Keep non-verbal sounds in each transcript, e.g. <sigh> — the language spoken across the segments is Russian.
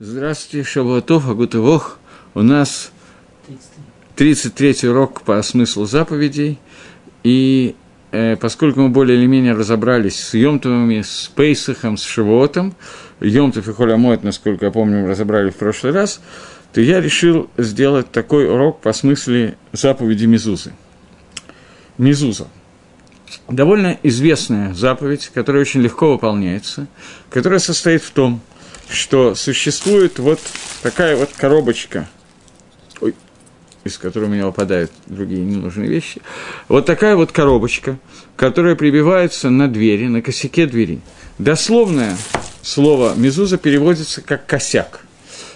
Здравствуйте, Шавуатов, Агутывох. У нас 33-й урок по смыслу заповедей. И э, поскольку мы более или менее разобрались с Йомтовыми, с Пейсахом, с Шавуотом, Йомтов и Холямоет, насколько я помню, мы разобрали в прошлый раз, то я решил сделать такой урок по смыслу заповеди Мизузы. Мизуза. Довольно известная заповедь, которая очень легко выполняется, которая состоит в том, что существует вот такая вот коробочка, ой, из которой у меня выпадают другие ненужные вещи, вот такая вот коробочка, которая прибивается на двери, на косяке двери. Дословное слово «мезуза» переводится как «косяк».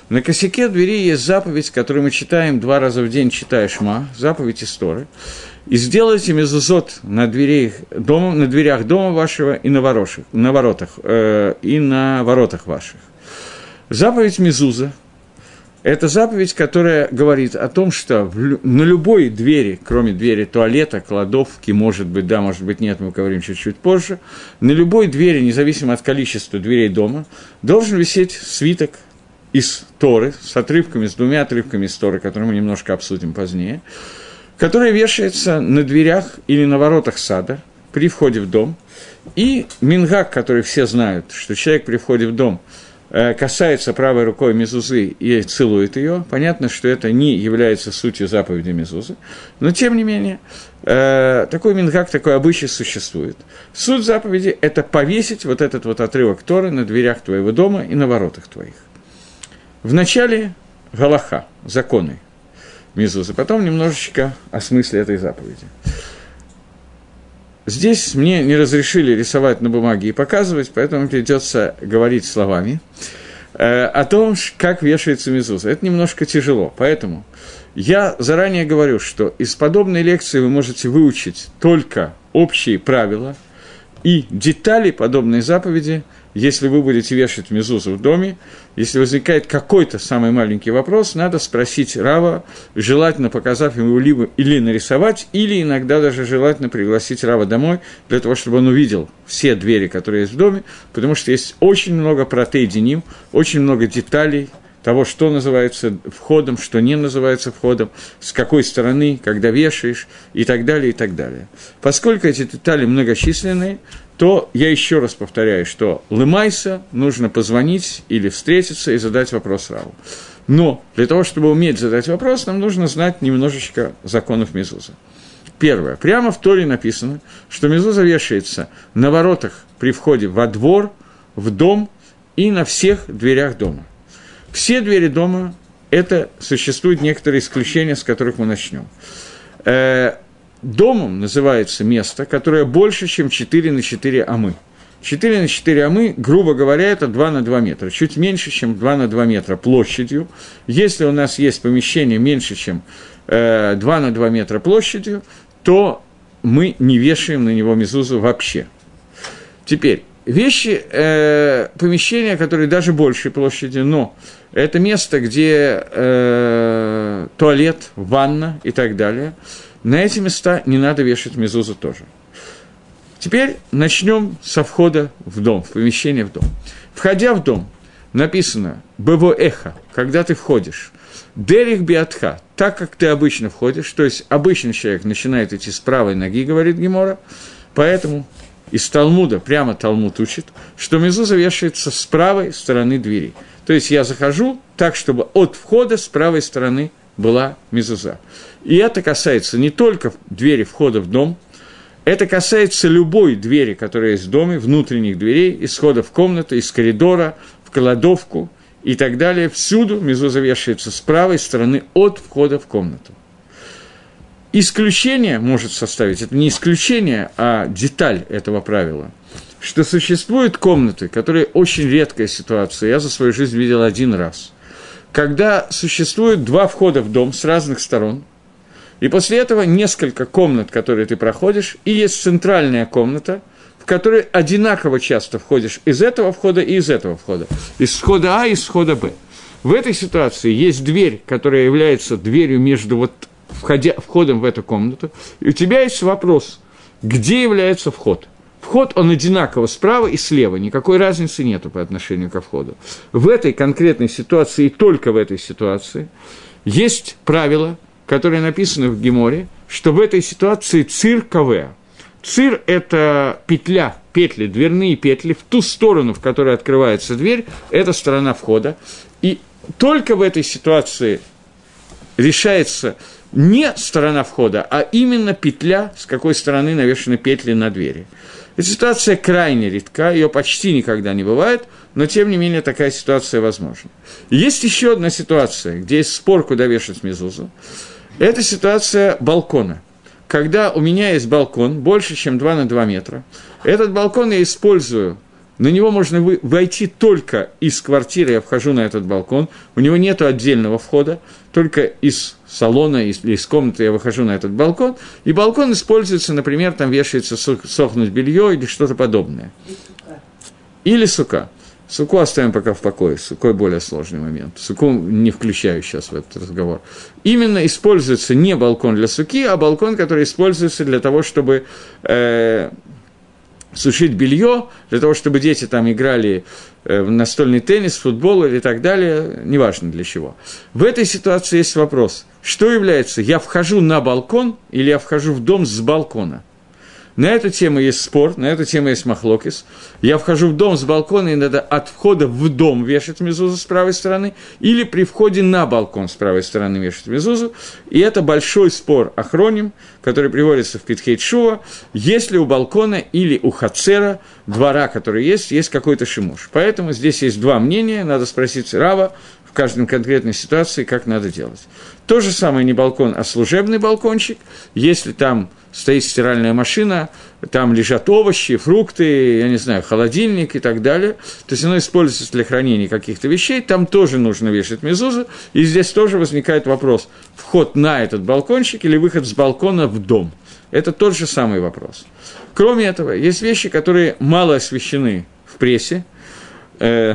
На косяке двери есть заповедь, которую мы читаем два раза в день, читая Шма, заповедь истории. И сделайте мезузот на, дверей дома, на дверях дома вашего и на, ворошах, на воротах, э, и на воротах ваших. Заповедь Мезуза – это заповедь, которая говорит о том, что на любой двери, кроме двери туалета, кладовки, может быть, да, может быть, нет, мы говорим чуть-чуть позже, на любой двери, независимо от количества дверей дома, должен висеть свиток из Торы, с отрывками, с двумя отрывками из Торы, которые мы немножко обсудим позднее, который вешается на дверях или на воротах сада при входе в дом, и мингак, который все знают, что человек при входе в дом – касается правой рукой мезузы и целует ее, понятно, что это не является сутью заповеди мезузы, но тем не менее, э, такой мингак, такой обычай существует. Суть заповеди – это повесить вот этот вот отрывок Торы на дверях твоего дома и на воротах твоих. Вначале Галаха, законы мезузы, потом немножечко о смысле этой заповеди. Здесь мне не разрешили рисовать на бумаге и показывать, поэтому придется говорить словами э, о том, как вешается мезуза. Это немножко тяжело, поэтому я заранее говорю, что из подобной лекции вы можете выучить только общие правила и детали подобной заповеди – если вы будете вешать мезузу в доме, если возникает какой-то самый маленький вопрос, надо спросить Рава, желательно показав ему либо или нарисовать, или иногда даже желательно пригласить Рава домой, для того, чтобы он увидел все двери, которые есть в доме, потому что есть очень много протеидиним, очень много деталей, того, что называется входом, что не называется входом, с какой стороны, когда вешаешь и так далее, и так далее. Поскольку эти детали многочисленные, то я еще раз повторяю, что Лымайса нужно позвонить или встретиться и задать вопрос Раву. Но для того, чтобы уметь задать вопрос, нам нужно знать немножечко законов Мезуза. Первое. Прямо в Торе написано, что Мезуза вешается на воротах при входе во двор, в дом и на всех дверях дома. Все двери дома – это существуют некоторые исключения, с которых мы начнем. Э, Домом называется место, которое больше, чем 4 на 4 амы. 4 на 4 амы, грубо говоря, это 2 на 2 метра, чуть меньше, чем 2 на 2 метра площадью. Если у нас есть помещение меньше, чем э, 2 на 2 метра площадью, то мы не вешаем на него мезузу вообще. Теперь, вещи, э, помещения, которые даже большей площади, но это место, где э, туалет, ванна и так далее – на эти места не надо вешать мезузу тоже. Теперь начнем со входа в дом, в помещение в дом. Входя в дом, написано «бево эхо», когда ты входишь, «дерих биатха», так как ты обычно входишь, то есть обычный человек начинает идти с правой ноги, говорит Гемора, поэтому из Талмуда, прямо Талмуд учит, что мезуза вешается с правой стороны двери. То есть я захожу так, чтобы от входа с правой стороны была мезуза. И это касается не только двери входа в дом, это касается любой двери, которая есть в доме, внутренних дверей, исхода в комнату, из коридора, в кладовку и так далее. Всюду мезуза вешается с правой стороны от входа в комнату. Исключение может составить, это не исключение, а деталь этого правила, что существуют комнаты, которые очень редкая ситуация, я за свою жизнь видел один раз – когда существует два входа в дом с разных сторон, и после этого несколько комнат, которые ты проходишь, и есть центральная комната, в которой одинаково часто входишь из этого входа и из этого входа, из входа А и из входа Б. В этой ситуации есть дверь, которая является дверью между вот входя, входом в эту комнату, и у тебя есть вопрос, где является вход – Вход, он одинаково справа и слева, никакой разницы нету по отношению ко входу. В этой конкретной ситуации, и только в этой ситуации, есть правило, которое написано в Геморе, что в этой ситуации цир КВ. Цир – это петля, петли, дверные петли в ту сторону, в которой открывается дверь, это сторона входа. И только в этой ситуации решается не сторона входа, а именно петля, с какой стороны навешаны петли на двери. Эта ситуация крайне редка, ее почти никогда не бывает, но тем не менее такая ситуация возможна. Есть еще одна ситуация, где есть спор, куда вешать мезузу. Это ситуация балкона. Когда у меня есть балкон больше, чем 2 на 2 метра, этот балкон я использую на него можно войти только из квартиры, я вхожу на этот балкон, у него нет отдельного входа, только из салона или из комнаты я выхожу на этот балкон, и балкон используется, например, там вешается сохнуть белье или что-то подобное. Или сука. Суку оставим пока в покое, сукой более сложный момент. Суку не включаю сейчас в этот разговор. Именно используется не балкон для суки, а балкон, который используется для того, чтобы э, сушить белье, для того, чтобы дети там играли настольный теннис, футбол или так далее, неважно для чего. В этой ситуации есть вопрос, что является, я вхожу на балкон или я вхожу в дом с балкона? На эту тему есть спор, на эту тему есть махлокис. Я вхожу в дом с балкона, и надо от входа в дом вешать мезузу с правой стороны, или при входе на балкон с правой стороны вешать мезузу. И это большой спор охроним, который приводится в Питхейт Шува, если у балкона или у хацера, двора, который есть, есть какой-то шимуш. Поэтому здесь есть два мнения, надо спросить Рава, в каждой конкретной ситуации, как надо делать. То же самое не балкон, а служебный балкончик. Если там стоит стиральная машина, там лежат овощи, фрукты, я не знаю, холодильник и так далее. То есть оно используется для хранения каких-то вещей, там тоже нужно вешать мезузу. И здесь тоже возникает вопрос, вход на этот балкончик или выход с балкона в дом. Это тот же самый вопрос. Кроме этого, есть вещи, которые мало освещены в прессе, э,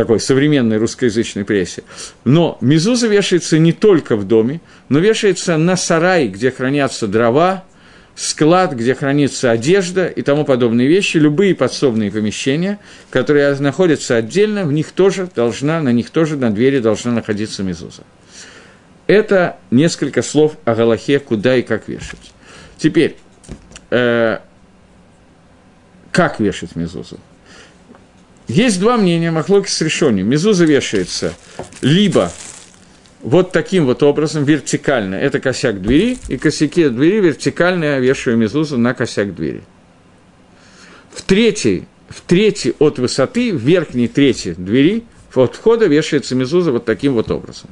такой современной русскоязычной прессе. Но мезуза вешается не только в доме, но вешается на сарай, где хранятся дрова, склад, где хранится одежда и тому подобные вещи, любые подсобные помещения, которые находятся отдельно, в них тоже должна, на них тоже на двери должна находиться мезуза. Это несколько слов о Галахе, куда и как вешать. Теперь, э, как вешать мезузу? Есть два мнения Махлоки с решением. Мезуза вешается либо вот таким вот образом, вертикально, это косяк двери, и косяки двери вертикально я вешаю мезузу на косяк двери. В третьей, в третьей от высоты, в верхней трети двери, от входа вешается мезуза вот таким вот образом,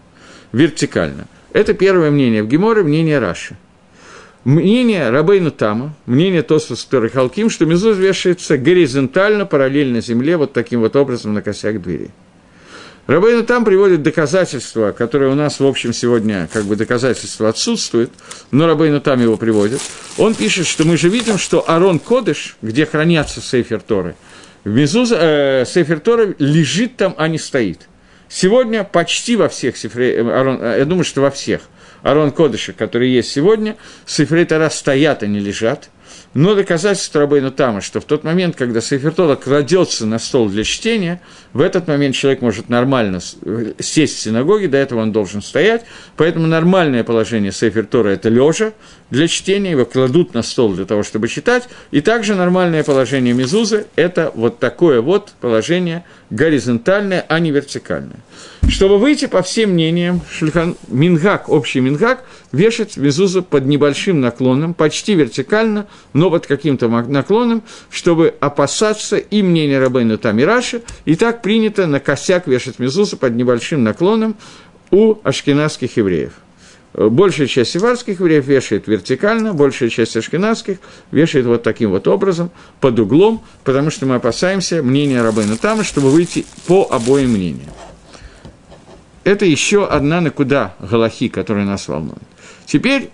вертикально. Это первое мнение в Геморе, мнение Раши – Мнение Рабейну Тама, мнение Тосфос Халким, что мезуз вешается горизонтально, параллельно земле, вот таким вот образом на косяк двери. Рабейну Там приводит доказательства, которые у нас, в общем, сегодня как бы доказательства отсутствуют, но Рабейну Там его приводит. Он пишет, что мы же видим, что Арон Кодыш, где хранятся Сейфер Торы, Мезуз, э, Сейфер Торы лежит там, а не стоит. Сегодня почти во всех Сейфре, э, э, я думаю, что во всех – Арон Кодыша, которые есть сегодня, Сифрей Тара стоят, не лежат. Но доказательство Рабейну Тама, что в тот момент, когда Сейфер Тора кладется на стол для чтения, в этот момент человек может нормально сесть в синагоге, до этого он должен стоять, поэтому нормальное положение Сейфер Тора – это лежа для чтения, его кладут на стол для того, чтобы читать, и также нормальное положение Мезузы – это вот такое вот положение горизонтальное, а не вертикальное. Чтобы выйти по всем мнениям, шульхан, мингак, общий мингак, вешать мезузу под небольшим наклоном, почти вертикально, но под каким-то наклоном, чтобы опасаться и мнения Рабейна там и Раши, и так принято на косяк вешать мезузу под небольшим наклоном у ашкенадских евреев. Большая часть севарских евреев вешает вертикально, большая часть ашкенадских вешает вот таким вот образом, под углом, потому что мы опасаемся мнения Рабейна Тама, чтобы выйти по обоим мнениям это еще одна накуда Галахи, которая нас волнует. Теперь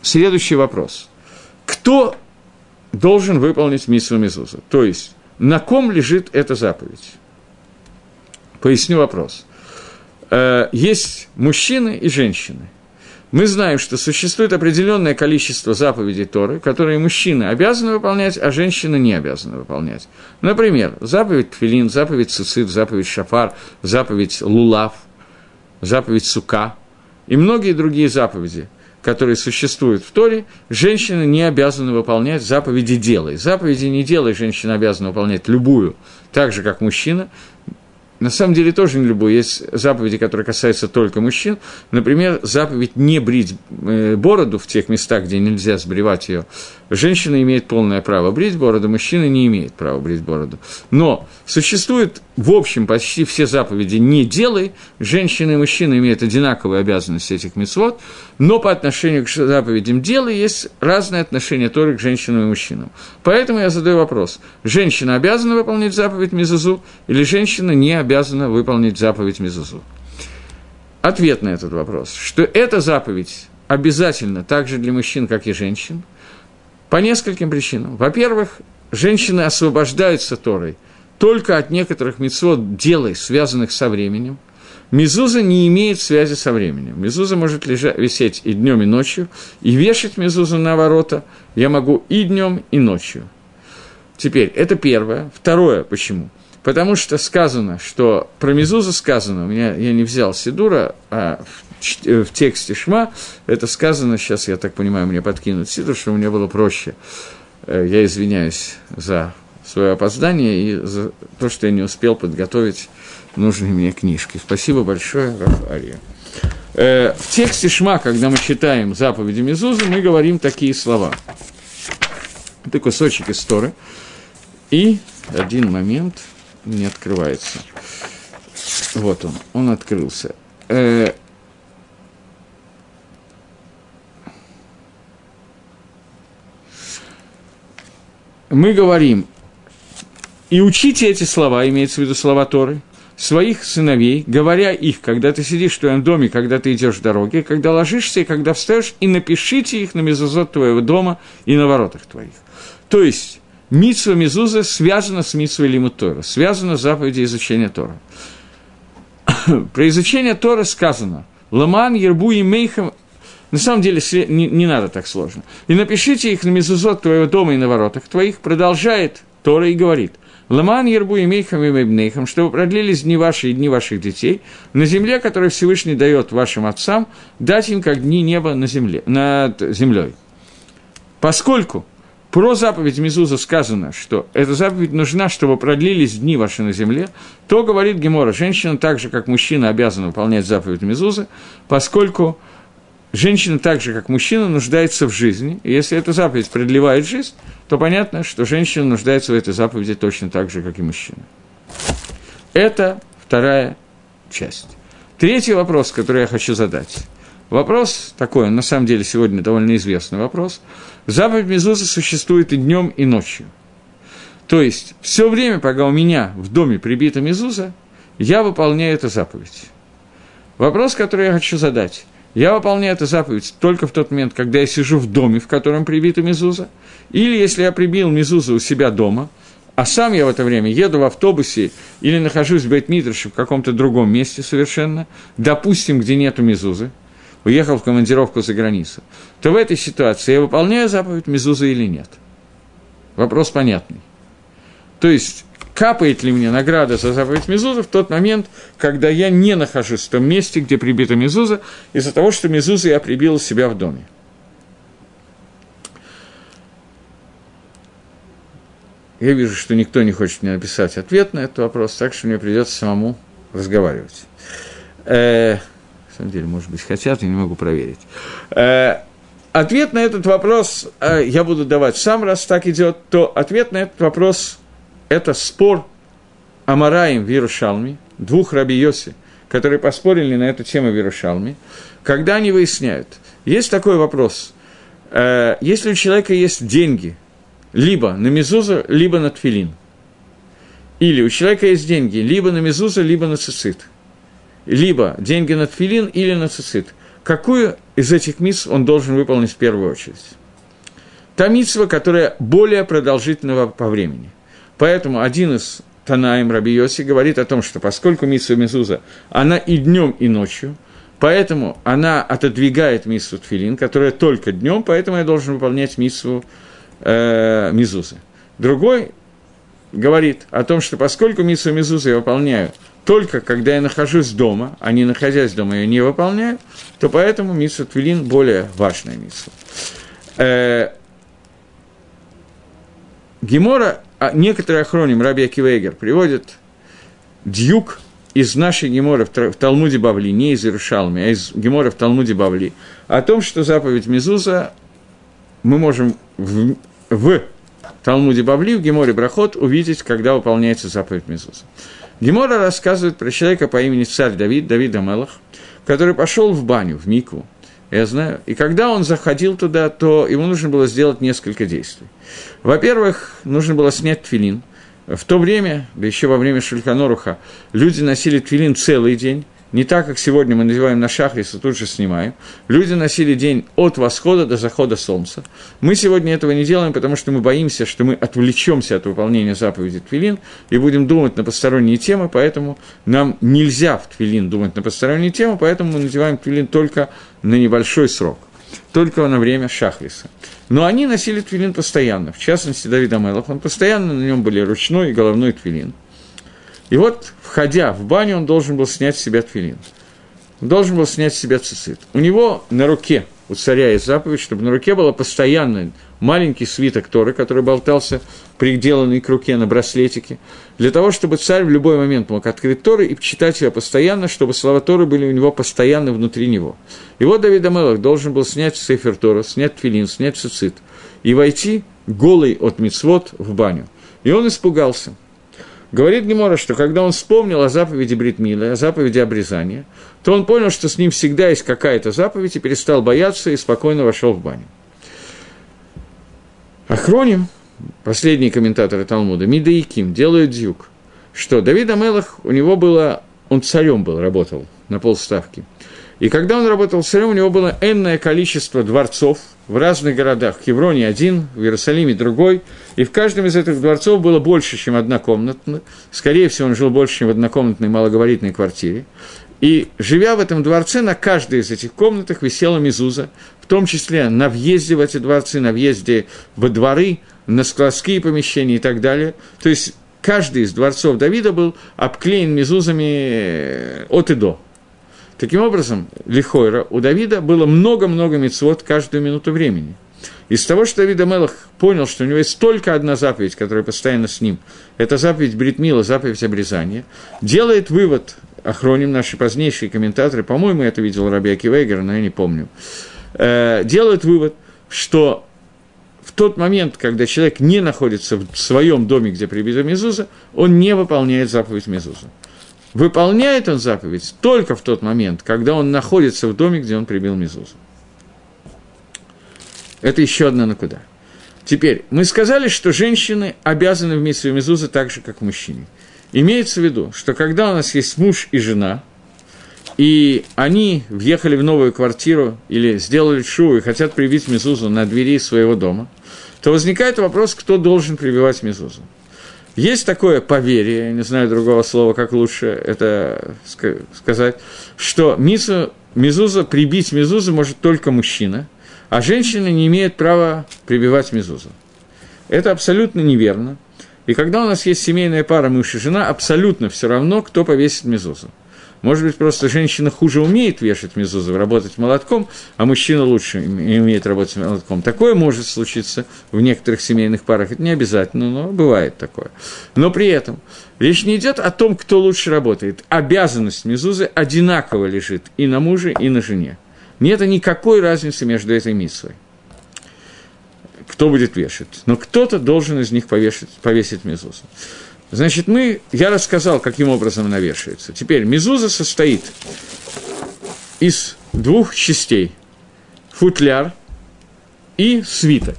следующий вопрос. Кто должен выполнить миссу Мезуза? То есть, на ком лежит эта заповедь? Поясню вопрос. Э, есть мужчины и женщины. мы знаем, что существует определенное количество заповедей Торы, которые мужчины обязаны выполнять, а женщины не обязаны выполнять. Например, заповедь Тфилин, заповедь Цицит, заповедь Шафар, заповедь Лулав, заповедь Сука и многие другие заповеди, которые существуют в Торе, женщины не обязаны выполнять заповеди «делай». Заповеди «не делай» женщина обязана выполнять любую, так же, как мужчина, на самом деле тоже не любой. Есть заповеди, которые касаются только мужчин. Например, заповедь не брить э, бороду в тех местах, где нельзя сбривать ее. Женщина имеет полное право брить бороду, мужчина не имеет права брить бороду. Но существует, в общем, почти все заповеди «не делай». Женщины и мужчины имеют одинаковые обязанности этих мецвод, но по отношению к заповедям «делай» есть разные отношения Торы к женщинам и мужчинам. Поэтому я задаю вопрос. Женщина обязана выполнить заповедь Мезузу или женщина не обязана выполнить заповедь Мезузу? Ответ на этот вопрос, что эта заповедь обязательно так же для мужчин, как и женщин – по нескольким причинам. Во-первых, женщины освобождаются Торой только от некоторых мецвод делай, связанных со временем. Мезуза не имеет связи со временем. Мезуза может лежать, висеть и днем, и ночью, и вешать мезузу на ворота я могу и днем, и ночью. Теперь, это первое. Второе, почему? Потому что сказано, что про Мезузу сказано, у меня, я не взял Сидура, а Э, в тексте Шма, это сказано, сейчас, я так понимаю, мне подкинут сиду, что мне было проще. Э, я извиняюсь за свое опоздание и за то, что я не успел подготовить нужные мне книжки. Спасибо большое, Рафария. Э, в тексте Шма, когда мы читаем заповеди Мезузы, мы говорим такие слова. Это кусочек истории. И один момент не открывается. Вот он, он открылся мы говорим, и учите эти слова, имеется в виду слова Торы, своих сыновей, говоря их, когда ты сидишь в твоем доме, когда ты идешь в дороге, когда ложишься и когда встаешь, и напишите их на мезузот твоего дома и на воротах твоих. То есть, митсва мезуза связана с митсвой лимут Тора, связана с заповедью изучения Тора. <coughs> Про изучение Тора сказано, Ламан, Ербу и Мейхам на самом деле, не, не надо так сложно. И напишите их на мезузот твоего дома и на воротах твоих, продолжает Тора и говорит. Ламан Ербу и Мейхам и Мейбнейхам, чтобы продлились дни ваши и дни ваших детей, на земле, которую Всевышний дает вашим отцам, дать им как дни неба на земле, над землей. Поскольку про заповедь Мезуза сказано, что эта заповедь нужна, чтобы продлились дни ваши на земле, то, говорит Гемора, женщина так же, как мужчина, обязана выполнять заповедь Мезуза, поскольку женщина так же, как мужчина, нуждается в жизни. И если эта заповедь продлевает жизнь, то понятно, что женщина нуждается в этой заповеди точно так же, как и мужчина. Это вторая часть. Третий вопрос, который я хочу задать. Вопрос такой, на самом деле сегодня довольно известный вопрос. Заповедь Мезуза существует и днем, и ночью. То есть, все время, пока у меня в доме прибита Мезуза, я выполняю эту заповедь. Вопрос, который я хочу задать – я выполняю эту заповедь только в тот момент, когда я сижу в доме, в котором прибита мезуза, или если я прибил мезузу у себя дома, а сам я в это время еду в автобусе или нахожусь в Бейтмитрше в каком-то другом месте совершенно, допустим, где нету мезузы, уехал в командировку за границу, то в этой ситуации я выполняю заповедь мезузы или нет? Вопрос понятный. То есть, капает ли мне награда за заповедь Мезуза в тот момент, когда я не нахожусь в том месте, где прибита Мезуза, из-за того, что Мезуза я прибил себя в доме. Я вижу, что никто не хочет мне написать ответ на этот вопрос, так что мне придется самому разговаривать. Э, самом деле, может быть, хотят, я не могу проверить. Э, ответ на этот вопрос э, я буду давать сам, раз так идет, то ответ на этот вопрос это спор Амараем в Иерушалме, двух раби Йоси, которые поспорили на эту тему в Иерушалме, когда они выясняют, есть такой вопрос, э, если у человека есть деньги, либо на мезузу, либо на тфилин, или у человека есть деньги либо на мезузу, либо на цицит, либо деньги на тфилин или на цицит, какую из этих мисс он должен выполнить в первую очередь? Та митсва, которая более продолжительного по времени – Поэтому один из Танаем Раби Йоси говорит о том, что поскольку Митсу Мезуза, она и днем, и ночью, поэтому она отодвигает миссу тфилин, которая только днем, поэтому я должен выполнять миссу э, мизузы. Другой говорит о том, что поскольку миссу мизузы я выполняю только когда я нахожусь дома, а не находясь дома я не выполняю, то поэтому миссу твилин более важная миссу. Э, Гемора, а некоторые охроним, Раби Акивейгер, приводят дьюк из нашей Гемора в Талмуде Бавли, не из Иерушалми, а из Гемора в Талмуде Бавли, о том, что заповедь Мезуза мы можем в, в Талмуде Бавли, в Геморе Брахот увидеть, когда выполняется заповедь Мезуза. Гемора рассказывает про человека по имени царь Давид, Давид Амелах, который пошел в баню, в Мику, я знаю. И когда он заходил туда, то ему нужно было сделать несколько действий. Во-первых, нужно было снять твилин. В то время, да еще во время Шульканоруха, люди носили твилин целый день, не так, как сегодня мы надеваем на шахрис и тут же снимаем. Люди носили день от восхода до захода солнца. Мы сегодня этого не делаем, потому что мы боимся, что мы отвлечемся от выполнения заповеди Твилин и будем думать на посторонние темы, поэтому нам нельзя в Твилин думать на посторонние темы, поэтому мы надеваем Твилин только на небольшой срок, только на время шахриса. Но они носили твилин постоянно, в частности, Давид Амелов, он постоянно на нем были ручной и головной твилин – и вот, входя в баню, он должен был снять с себя тфилин. Он должен был снять с себя цицит. У него на руке, у царя есть заповедь, чтобы на руке был постоянно маленький свиток Торы, который болтался, приделанный к руке на браслетике, для того, чтобы царь в любой момент мог открыть Торы и читать ее постоянно, чтобы слова Торы были у него постоянно внутри него. И вот Давид Амелах должен был снять Сефер Тора, снять Тфилин, снять цицит и войти голый от мицвод в баню. И он испугался – Говорит Гемора, что когда он вспомнил о заповеди Бритмила, о заповеди обрезания, то он понял, что с ним всегда есть какая-то заповедь, и перестал бояться, и спокойно вошел в баню. Охроним, последние комментаторы Талмуда, Мида и Ким, делают дюк, что Давид Амелах, у него было, он царем был, работал на полставки. И когда он работал царем, у него было энное количество дворцов в разных городах. В Хевроне один, в Иерусалиме другой. И в каждом из этих дворцов было больше, чем одна комната. Скорее всего, он жил больше, чем в однокомнатной малогабаритной квартире. И живя в этом дворце, на каждой из этих комнатах висела мизуза, в том числе на въезде в эти дворцы, на въезде во дворы, на складские помещения и так далее. То есть каждый из дворцов Давида был обклеен мизузами от и до. Таким образом, Лихойра, у Давида было много-много мецвод каждую минуту времени. Из того, что Давид Амелах понял, что у него есть только одна заповедь, которая постоянно с ним, это заповедь Бритмила, заповедь обрезания, делает вывод, охроним наши позднейшие комментаторы, по-моему, это видел Раби Акивейгер, но я не помню, э, делают вывод, что в тот момент, когда человек не находится в своем доме, где прибита Мезуза, он не выполняет заповедь Мезуза. Выполняет он заповедь только в тот момент, когда он находится в доме, где он прибил Мезузу. Это еще одна накуда. Теперь, мы сказали, что женщины обязаны в миссию Мезузы так же, как мужчины. Имеется в виду, что когда у нас есть муж и жена, и они въехали в новую квартиру или сделали шу и хотят прибить Мезузу на двери своего дома, то возникает вопрос, кто должен прибивать Мезузу. Есть такое поверье, я не знаю другого слова, как лучше это сказать, что мизу, мизуза, прибить мизузу может только мужчина, а женщина не имеет права прибивать мизузу. Это абсолютно неверно. И когда у нас есть семейная пара муж и жена, абсолютно все равно, кто повесит мизузу. Может быть, просто женщина хуже умеет вешать мезузу, работать молотком, а мужчина лучше умеет работать молотком. Такое может случиться в некоторых семейных парах. Это не обязательно, но бывает такое. Но при этом речь не идет о том, кто лучше работает. Обязанность мезузы одинаково лежит и на муже, и на жене. Нет никакой разницы между этой митсвой кто будет вешать. Но кто-то должен из них повешать, повесить мезузу. Значит, мы, я рассказал, каким образом она вешается. Теперь мезуза состоит из двух частей. Футляр и свиток.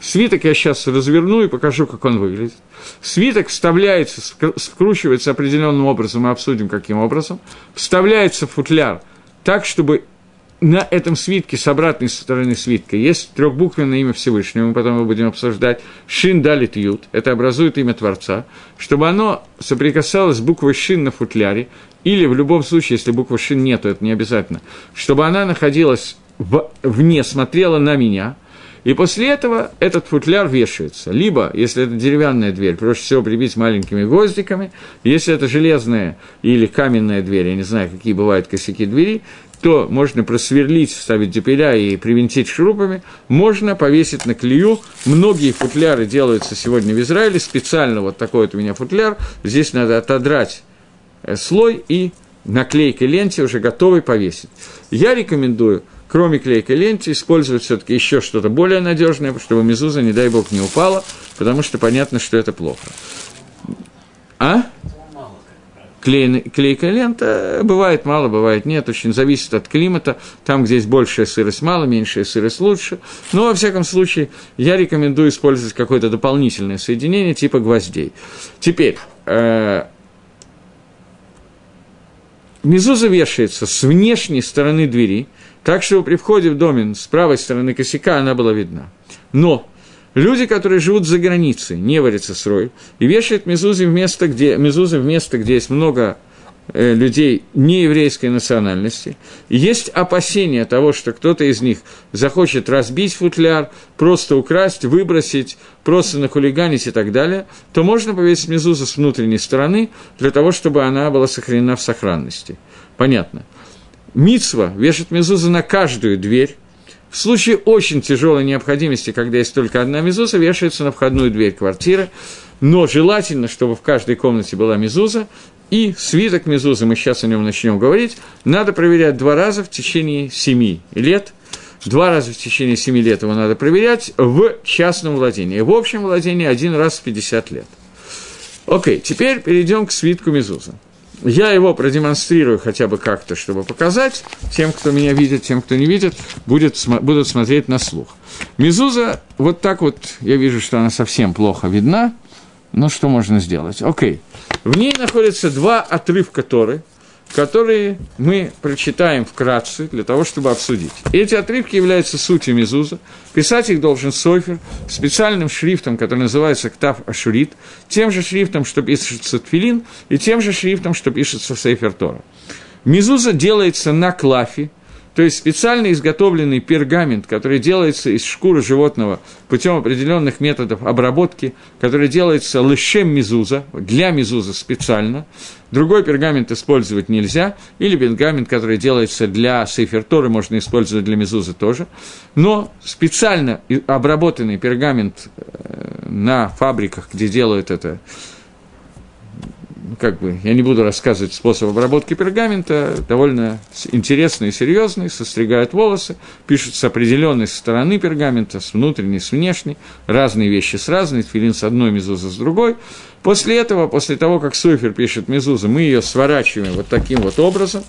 Свиток я сейчас разверну и покажу, как он выглядит. Свиток вставляется, скручивается определенным образом, мы обсудим, каким образом. Вставляется в футляр так, чтобы на этом свитке, с обратной стороны свитка, есть трехбуквенное имя Всевышнего, мы потом его будем обсуждать, Шин Далит Ют, это образует имя Творца, чтобы оно соприкасалось с буквой Шин на футляре, или в любом случае, если буквы Шин нету, это не обязательно, чтобы она находилась в, вне, смотрела на меня, и после этого этот футляр вешается. Либо, если это деревянная дверь, проще всего прибить маленькими гвоздиками. Если это железная или каменная дверь, я не знаю, какие бывают косяки двери, то можно просверлить, вставить дюпеля и привинтить шурупами, можно повесить на клею. Многие футляры делаются сегодня в Израиле, специально вот такой вот у меня футляр. Здесь надо отодрать э, слой и наклейкой ленте уже готовый повесить. Я рекомендую, кроме клейкой ленты, использовать все-таки еще что-то более надежное, чтобы мезуза, не дай бог, не упала, потому что понятно, что это плохо. А? Клей, клейкая лента. Бывает мало, бывает нет, очень зависит от климата. Там, где есть большая сырость, мало, меньшая сырость лучше. Но, во всяком случае, я рекомендую использовать какое-то дополнительное соединение типа гвоздей. Теперь, э, мезуза вешается с внешней стороны двери, так что при входе в домен с правой стороны косяка она была видна. Но Люди, которые живут за границей, не варятся срой, и вешают мезузы в место, где, мезузы в место, где есть много э, людей нееврейской национальности, и есть опасения того, что кто-то из них захочет разбить футляр, просто украсть, выбросить, просто нахулиганить и так далее, то можно повесить мезузу с внутренней стороны для того, чтобы она была сохранена в сохранности. Понятно. Мицва вешает мезузу на каждую дверь, в случае очень тяжелой необходимости, когда есть только одна мезуза, вешается на входную дверь квартиры, но желательно, чтобы в каждой комнате была мезуза, и свиток мезузы, мы сейчас о нем начнем говорить, надо проверять два раза в течение семи лет. Два раза в течение семи лет его надо проверять в частном владении. В общем владении один раз в 50 лет. Окей, теперь перейдем к свитку мезуза. Я его продемонстрирую хотя бы как-то, чтобы показать тем, кто меня видит, тем, кто не видит, будет, будут смотреть на слух. Мезуза, вот так вот, я вижу, что она совсем плохо видна, но что можно сделать? Окей. В ней находятся два отрывка Торы – которые мы прочитаем вкратце для того, чтобы обсудить. эти отрывки являются сутью Мезуза. Писать их должен Софер специальным шрифтом, который называется Ктав Ашурит, тем же шрифтом, что пишется Тфилин, и тем же шрифтом, что пишется Сейфер Тора. Мезуза делается на клафе, то есть специально изготовленный пергамент, который делается из шкуры животного путем определенных методов обработки, который делается лышем мизуза, для мизуза специально. Другой пергамент использовать нельзя, или пергамент, который делается для сейферторы, можно использовать для мизуза тоже. Но специально обработанный пергамент э, на фабриках, где делают это как бы, я не буду рассказывать способ обработки пергамента, довольно интересный и серьезный, состригают волосы, пишут с определенной стороны пергамента, с внутренней, с внешней, разные вещи с разной, филин с одной, мезуза с другой. После этого, после того, как Суфер пишет мезузу, мы ее сворачиваем вот таким вот образом,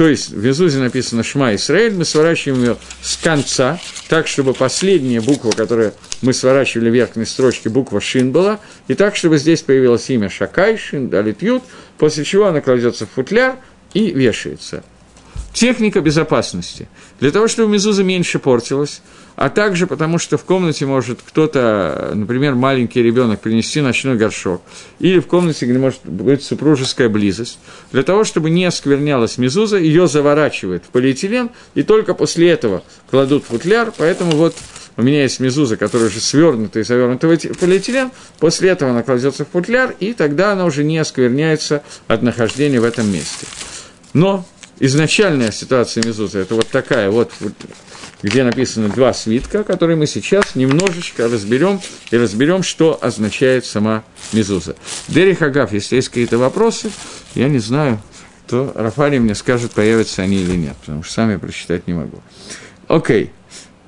то есть в Мезузе написано «Шма Исраэль», мы сворачиваем ее с конца, так, чтобы последняя буква, которую мы сворачивали в верхней строчке, буква «Шин» была, и так, чтобы здесь появилось имя Шакай, Шин, Далит Ют, после чего она кладется в футляр и вешается. Техника безопасности. Для того, чтобы мезуза меньше портилась, а также потому, что в комнате может кто-то, например, маленький ребенок принести ночной горшок, или в комнате, где может быть супружеская близость. Для того, чтобы не осквернялась мезуза, ее заворачивают в полиэтилен, и только после этого кладут футляр, поэтому вот у меня есть мезуза, которая уже свернута и завернута в полиэтилен, после этого она кладется в футляр, и тогда она уже не оскверняется от нахождения в этом месте. Но изначальная ситуация мезуза – это вот такая вот где написано два свитка, которые мы сейчас немножечко разберем и разберем, что означает сама мезуза. Дери Хагав, если есть какие-то вопросы, я не знаю, то Рафари мне скажет, появятся они или нет, потому что сам я прочитать не могу. Окей,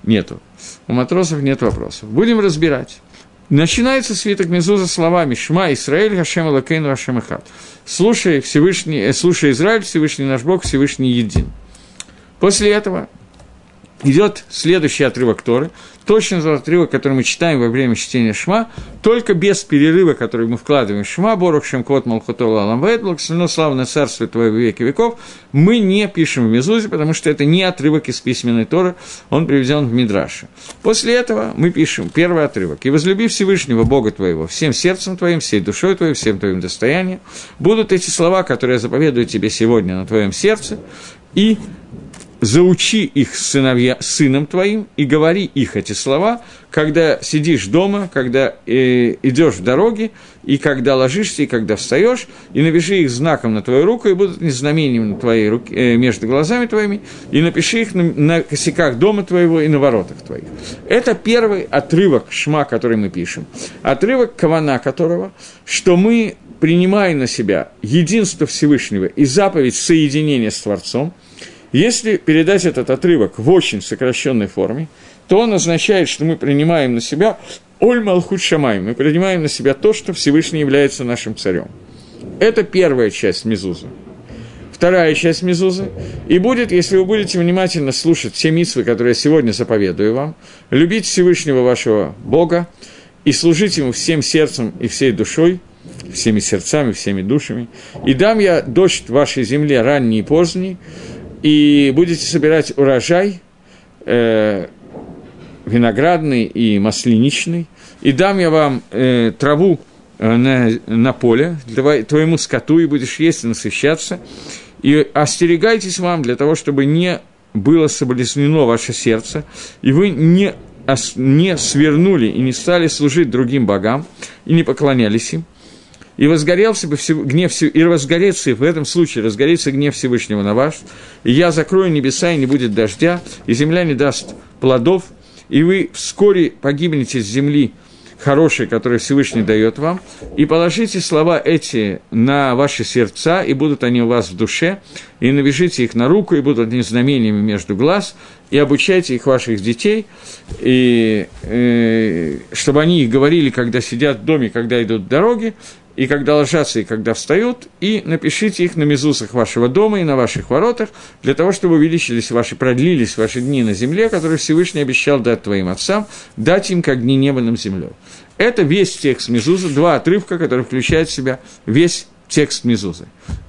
нету. У матросов нет вопросов. Будем разбирать. Начинается свиток Мезуза словами «Шма Исраэль, Хашем Элакейну, Хашем Эхад». Слушай, Всевышний, э, слушай Израиль, Всевышний наш Бог, Всевышний един. После этого идет следующий отрывок Торы, точно тот отрывок, который мы читаем во время чтения Шма, только без перерыва, который мы вкладываем в Шма, Борух Шемкот Малхутола Аламвейт, благословено славное царство Твое в веки веков, мы не пишем в Мезузе, потому что это не отрывок из письменной Торы, он приведен в Мидраше. После этого мы пишем первый отрывок. «И возлюби Всевышнего Бога твоего всем сердцем твоим, всей душой твоей, всем твоим достоянием». Будут эти слова, которые я заповедую тебе сегодня на твоем сердце, и заучи их сыновья, сыном твоим и говори их эти слова, когда сидишь дома, когда э, идешь в дороге, и когда ложишься, и когда встаешь, и напиши их знаком на твою руку, и будут не знамением на твоей руке, э, между глазами твоими, и напиши их на, на косяках дома твоего и на воротах твоих. Это первый отрывок шма, который мы пишем. Отрывок кавана которого, что мы принимаем на себя единство Всевышнего и заповедь соединения с Творцом – если передать этот отрывок в очень сокращенной форме, то он означает, что мы принимаем на себя Оль Малхут Шамай, мы принимаем на себя то, что Всевышний является нашим царем. Это первая часть Мезузы. Вторая часть Мезузы. И будет, если вы будете внимательно слушать все митвы, которые я сегодня заповедую вам, любить Всевышнего вашего Бога и служить Ему всем сердцем и всей душой, всеми сердцами, всеми душами. И дам я дождь вашей земле ранний и поздний, и будете собирать урожай э, виноградный и маслиничный, и дам я вам э, траву э, на, на поле. Для твоему скоту, и будешь есть и насыщаться, и остерегайтесь вам для того, чтобы не было соблазнено ваше сердце, и вы не, не свернули и не стали служить другим богам, и не поклонялись им, и возгорелся бы гнев, и возгорится, в этом случае разгорится гнев Всевышнего на вас, и я закрою небеса, и не будет дождя, и земля не даст плодов, и вы вскоре погибнете с земли хорошей, которую Всевышний дает вам, и положите слова эти на ваши сердца, и будут они у вас в душе, и навяжите их на руку, и будут они знамениями между глаз, и обучайте их ваших детей, и, э, чтобы они их говорили, когда сидят в доме, когда идут в дороге, и когда ложатся, и когда встают, и напишите их на мезусах вашего дома и на ваших воротах, для того, чтобы увеличились ваши, продлились ваши дни на земле, которые Всевышний обещал дать твоим отцам, дать им как дни неба над землей. Это весь текст Мезузы, два отрывка, которые включают в себя весь текст Мезузы.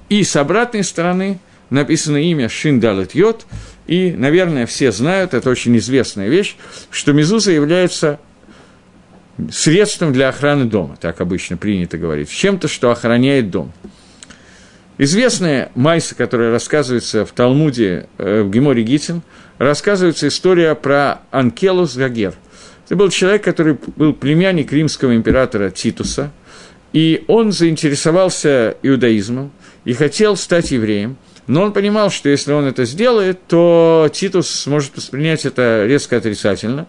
И с обратной стороны написано имя Шиндалет Йод, и, наверное, все знают, это очень известная вещь, что Мезуза является средством для охраны дома, так обычно принято говорить, чем-то, что охраняет дом. Известная Майса, которая рассказывается в Талмуде, э, в Геморе Гитин, рассказывается история про Анкелус Гагер. Это был человек, который был племянник римского императора Титуса, и он заинтересовался иудаизмом и хотел стать евреем – но он понимал, что если он это сделает, то Титус сможет воспринять это резко отрицательно.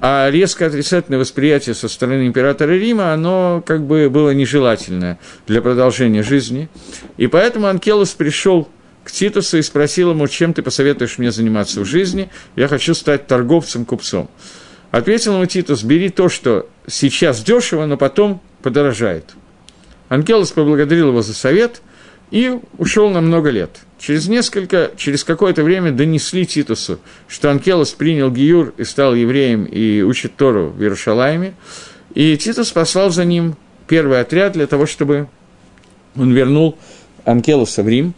А резко отрицательное восприятие со стороны императора Рима, оно как бы было нежелательное для продолжения жизни. И поэтому Анкелус пришел к Титусу и спросил ему, чем ты посоветуешь мне заниматься в жизни, я хочу стать торговцем, купцом. Ответил ему Титус, бери то, что сейчас дешево, но потом подорожает. Анкелос поблагодарил его за совет и ушел на много лет. Через несколько, через какое-то время донесли Титусу, что Анкелос принял Гиюр и стал евреем и учит Тору в Иерушалайме. И Титус послал за ним первый отряд для того, чтобы он вернул Анкелоса в Рим.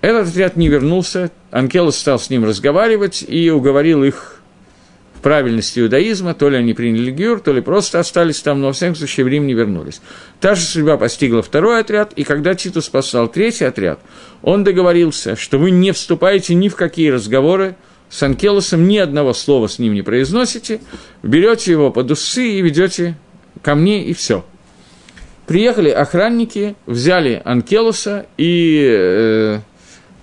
Этот отряд не вернулся, Анкелос стал с ним разговаривать и уговорил их правильности иудаизма, то ли они приняли Гюр, то ли просто остались там, но, во всяком случае, в Рим не вернулись. Та же судьба постигла второй отряд, и когда Титус послал третий отряд, он договорился, что вы не вступаете ни в какие разговоры с Анкелосом, ни одного слова с ним не произносите, берете его под усы и ведете ко мне, и все. Приехали охранники, взяли Анкелоса и э,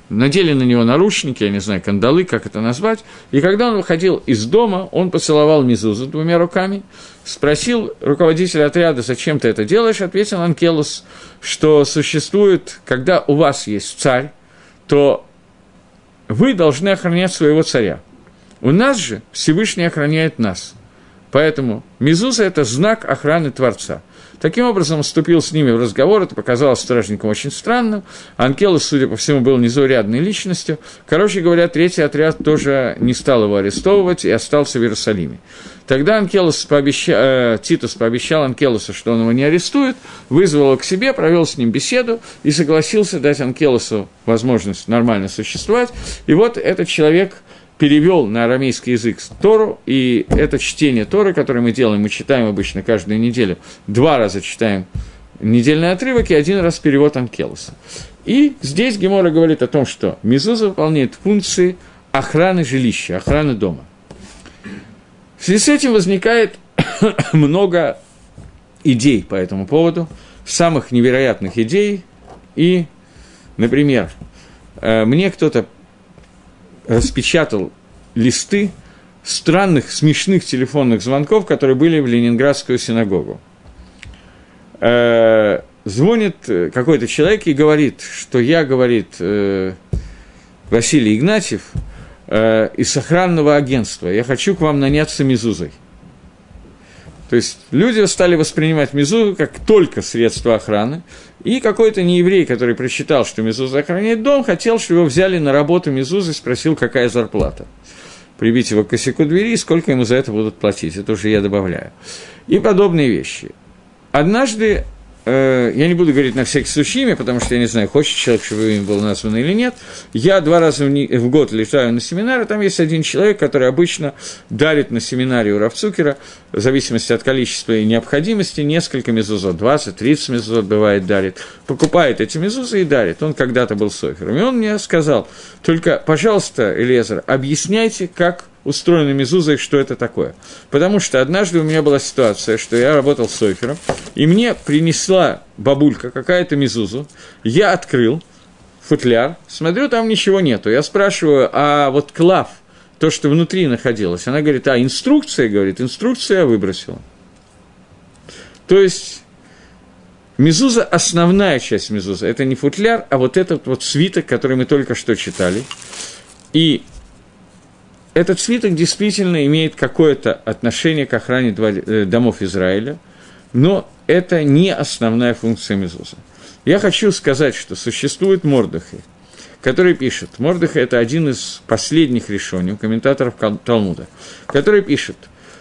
надели на него наручники, я не знаю, кандалы, как это назвать, и когда он выходил из дома, он поцеловал Мизузу двумя руками, спросил руководителя отряда, зачем ты это делаешь, ответил Анкелус, что существует, когда у вас есть царь, то вы должны охранять своего царя. У нас же Всевышний охраняет нас. Поэтому Мизуза – это знак охраны Творца. Таким образом, вступил с ними в разговор, это показалось стражникам очень странным. Анкелос, судя по всему, был незаурядной личностью. Короче говоря, третий отряд тоже не стал его арестовывать и остался в Иерусалиме. Тогда Анкелос пообещал, э, Титус пообещал Анкелосу, что он его не арестует, вызвал его к себе, провел с ним беседу и согласился дать Анкелосу возможность нормально существовать. И вот этот человек перевел на арамейский язык Тору, и это чтение Торы, которое мы делаем, мы читаем обычно каждую неделю, два раза читаем недельный отрывок и один раз перевод Анкелоса. И здесь Гемора говорит о том, что Мезуза выполняет функции охраны жилища, охраны дома. В связи с этим возникает <coughs> много идей по этому поводу, самых невероятных идей, и, например, э, мне кто-то распечатал листы странных, смешных телефонных звонков, которые были в Ленинградскую синагогу. Э, звонит какой-то человек и говорит, что я, говорит, э, Василий Игнатьев э, из охранного агентства, я хочу к вам наняться Мизузой. То есть люди стали воспринимать Мизузу как только средство охраны, и какой-то нееврей, который прочитал, что Мизуза охраняет дом, хотел, чтобы его взяли на работу Мизузы, спросил, какая зарплата. Прибить его к косяку двери, и сколько ему за это будут платить, это уже я добавляю. И подобные вещи. Однажды я не буду говорить на всякий случай имя, потому что я не знаю, хочет человек, чтобы имя было названо или нет. Я два раза в год летаю на семинары, там есть один человек, который обычно дарит на семинаре у Равцукера, в зависимости от количества и необходимости, несколько мезузот, 20-30 мезузот бывает дарит, покупает эти мезузы и дарит. Он когда-то был софером. И он мне сказал, только, пожалуйста, Элезер, объясняйте, как устроена мезуза и что это такое. Потому что однажды у меня была ситуация, что я работал с Сойфером, и мне принесла бабулька какая-то мезузу, я открыл футляр, смотрю, там ничего нету. Я спрашиваю, а вот клав, то, что внутри находилось, она говорит, а инструкция, говорит, инструкция я выбросила. То есть Мезуза – основная часть мезуза. Это не футляр, а вот этот вот свиток, который мы только что читали. И этот свиток действительно имеет какое-то отношение к охране э, домов Израиля, но это не основная функция Мезуза. Я хочу сказать, что существует Мордыхай, который пишет, Мордыхай – это один из последних решений у комментаторов Талмуда, который пишет,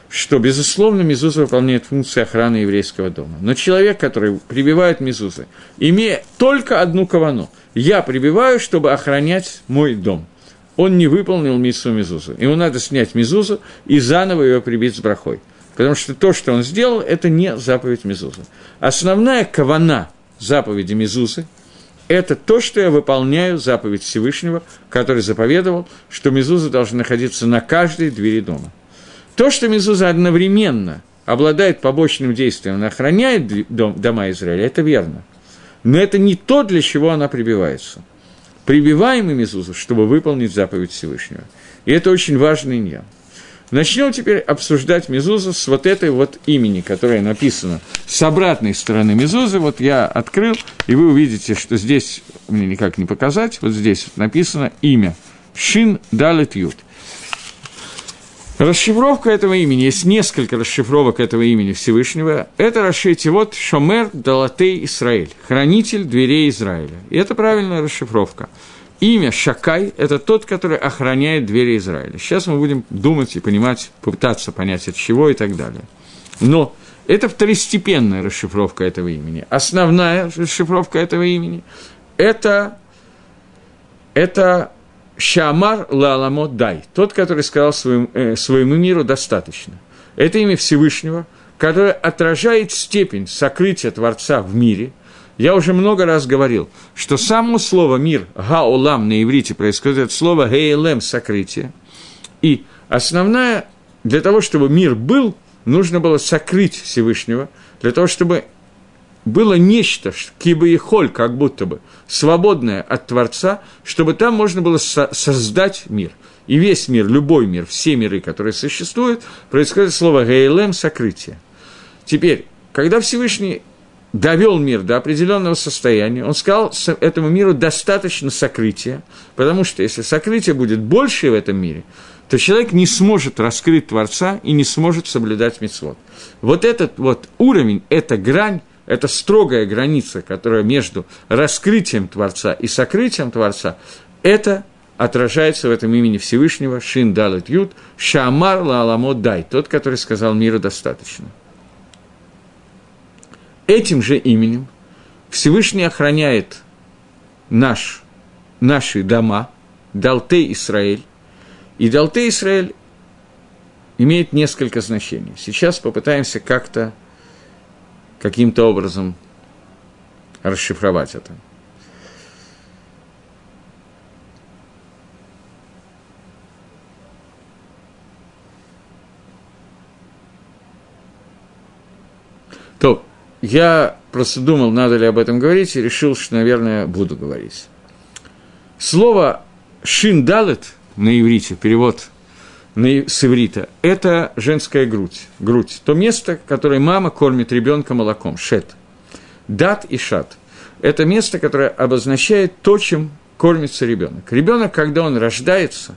что, безусловно, Мезуза выполняет функцию охраны еврейского дома. Но человек, который прибивает Мезузы, имея только одну кавану, я прибиваю, чтобы охранять мой дом – он не выполнил миссу Мизузу. Ему надо снять Мизузу и заново ее прибить с брахой. Потому что то, что он сделал, это не заповедь Мизузы. Основная кавана заповеди Мизузы – это то, что я выполняю заповедь Всевышнего, который заповедовал, что Мизуза должна находиться на каждой двери дома. То, что Мизуза одновременно обладает побочным действием, она охраняет дом, дома Израиля, это верно. Но это не то, для чего она прибивается – прибиваем и мезузу, чтобы выполнить заповедь Всевышнего. И это очень важный иньян. Начнем теперь обсуждать Мезузу с вот этой вот имени, которое написано с обратной стороны Мезузы. Вот я открыл, и вы увидите, что здесь, мне никак не показать, вот здесь написано имя. Шин Далет Ют. Расшифровка этого имени, есть несколько расшифровок этого имени Всевышнего. Это расшите вот Шомер Далатей Израиль, хранитель дверей Израиля. И это правильная расшифровка. Имя Шакай – это тот, который охраняет двери Израиля. Сейчас мы будем думать и понимать, попытаться понять, от чего и так далее. Но это второстепенная расшифровка этого имени. Основная расшифровка этого имени – это, это Шамар Лаламот Дай, тот, который сказал своему, э, своему миру достаточно. Это имя Всевышнего, которое отражает степень сокрытия Творца в мире. Я уже много раз говорил, что само слово «мир» «гаолам» на иврите происходит от слова «гейлем» – «сокрытие». И основная, для того, чтобы мир был, нужно было сокрыть Всевышнего, для того, чтобы было нечто, киба и холь, как будто бы, свободное от Творца, чтобы там можно было со- создать мир. И весь мир, любой мир, все миры, которые существуют, происходит слово «гейлем» – сокрытие. Теперь, когда Всевышний довел мир до определенного состояния, он сказал этому миру достаточно сокрытия, потому что если сокрытие будет больше в этом мире, то человек не сможет раскрыть Творца и не сможет соблюдать мецвод. Вот этот вот уровень, эта грань, это строгая граница, которая между раскрытием Творца и сокрытием Творца, это отражается в этом имени Всевышнего Шин Далет Ют, Шамар Лааламо Дай, тот, который сказал миру достаточно. Этим же именем Всевышний охраняет наш, наши дома, Далте Израиль, и Далте Израиль имеет несколько значений. Сейчас попытаемся как-то, каким-то образом расшифровать это. То я просто думал, надо ли об этом говорить, и решил, что, наверное, буду говорить. Слово «шиндалет» на иврите, перевод с иврита, это женская грудь, грудь, то место, которое мама кормит ребенка молоком, шет. Дат и шат – это место, которое обозначает то, чем кормится ребенок. Ребенок, когда он рождается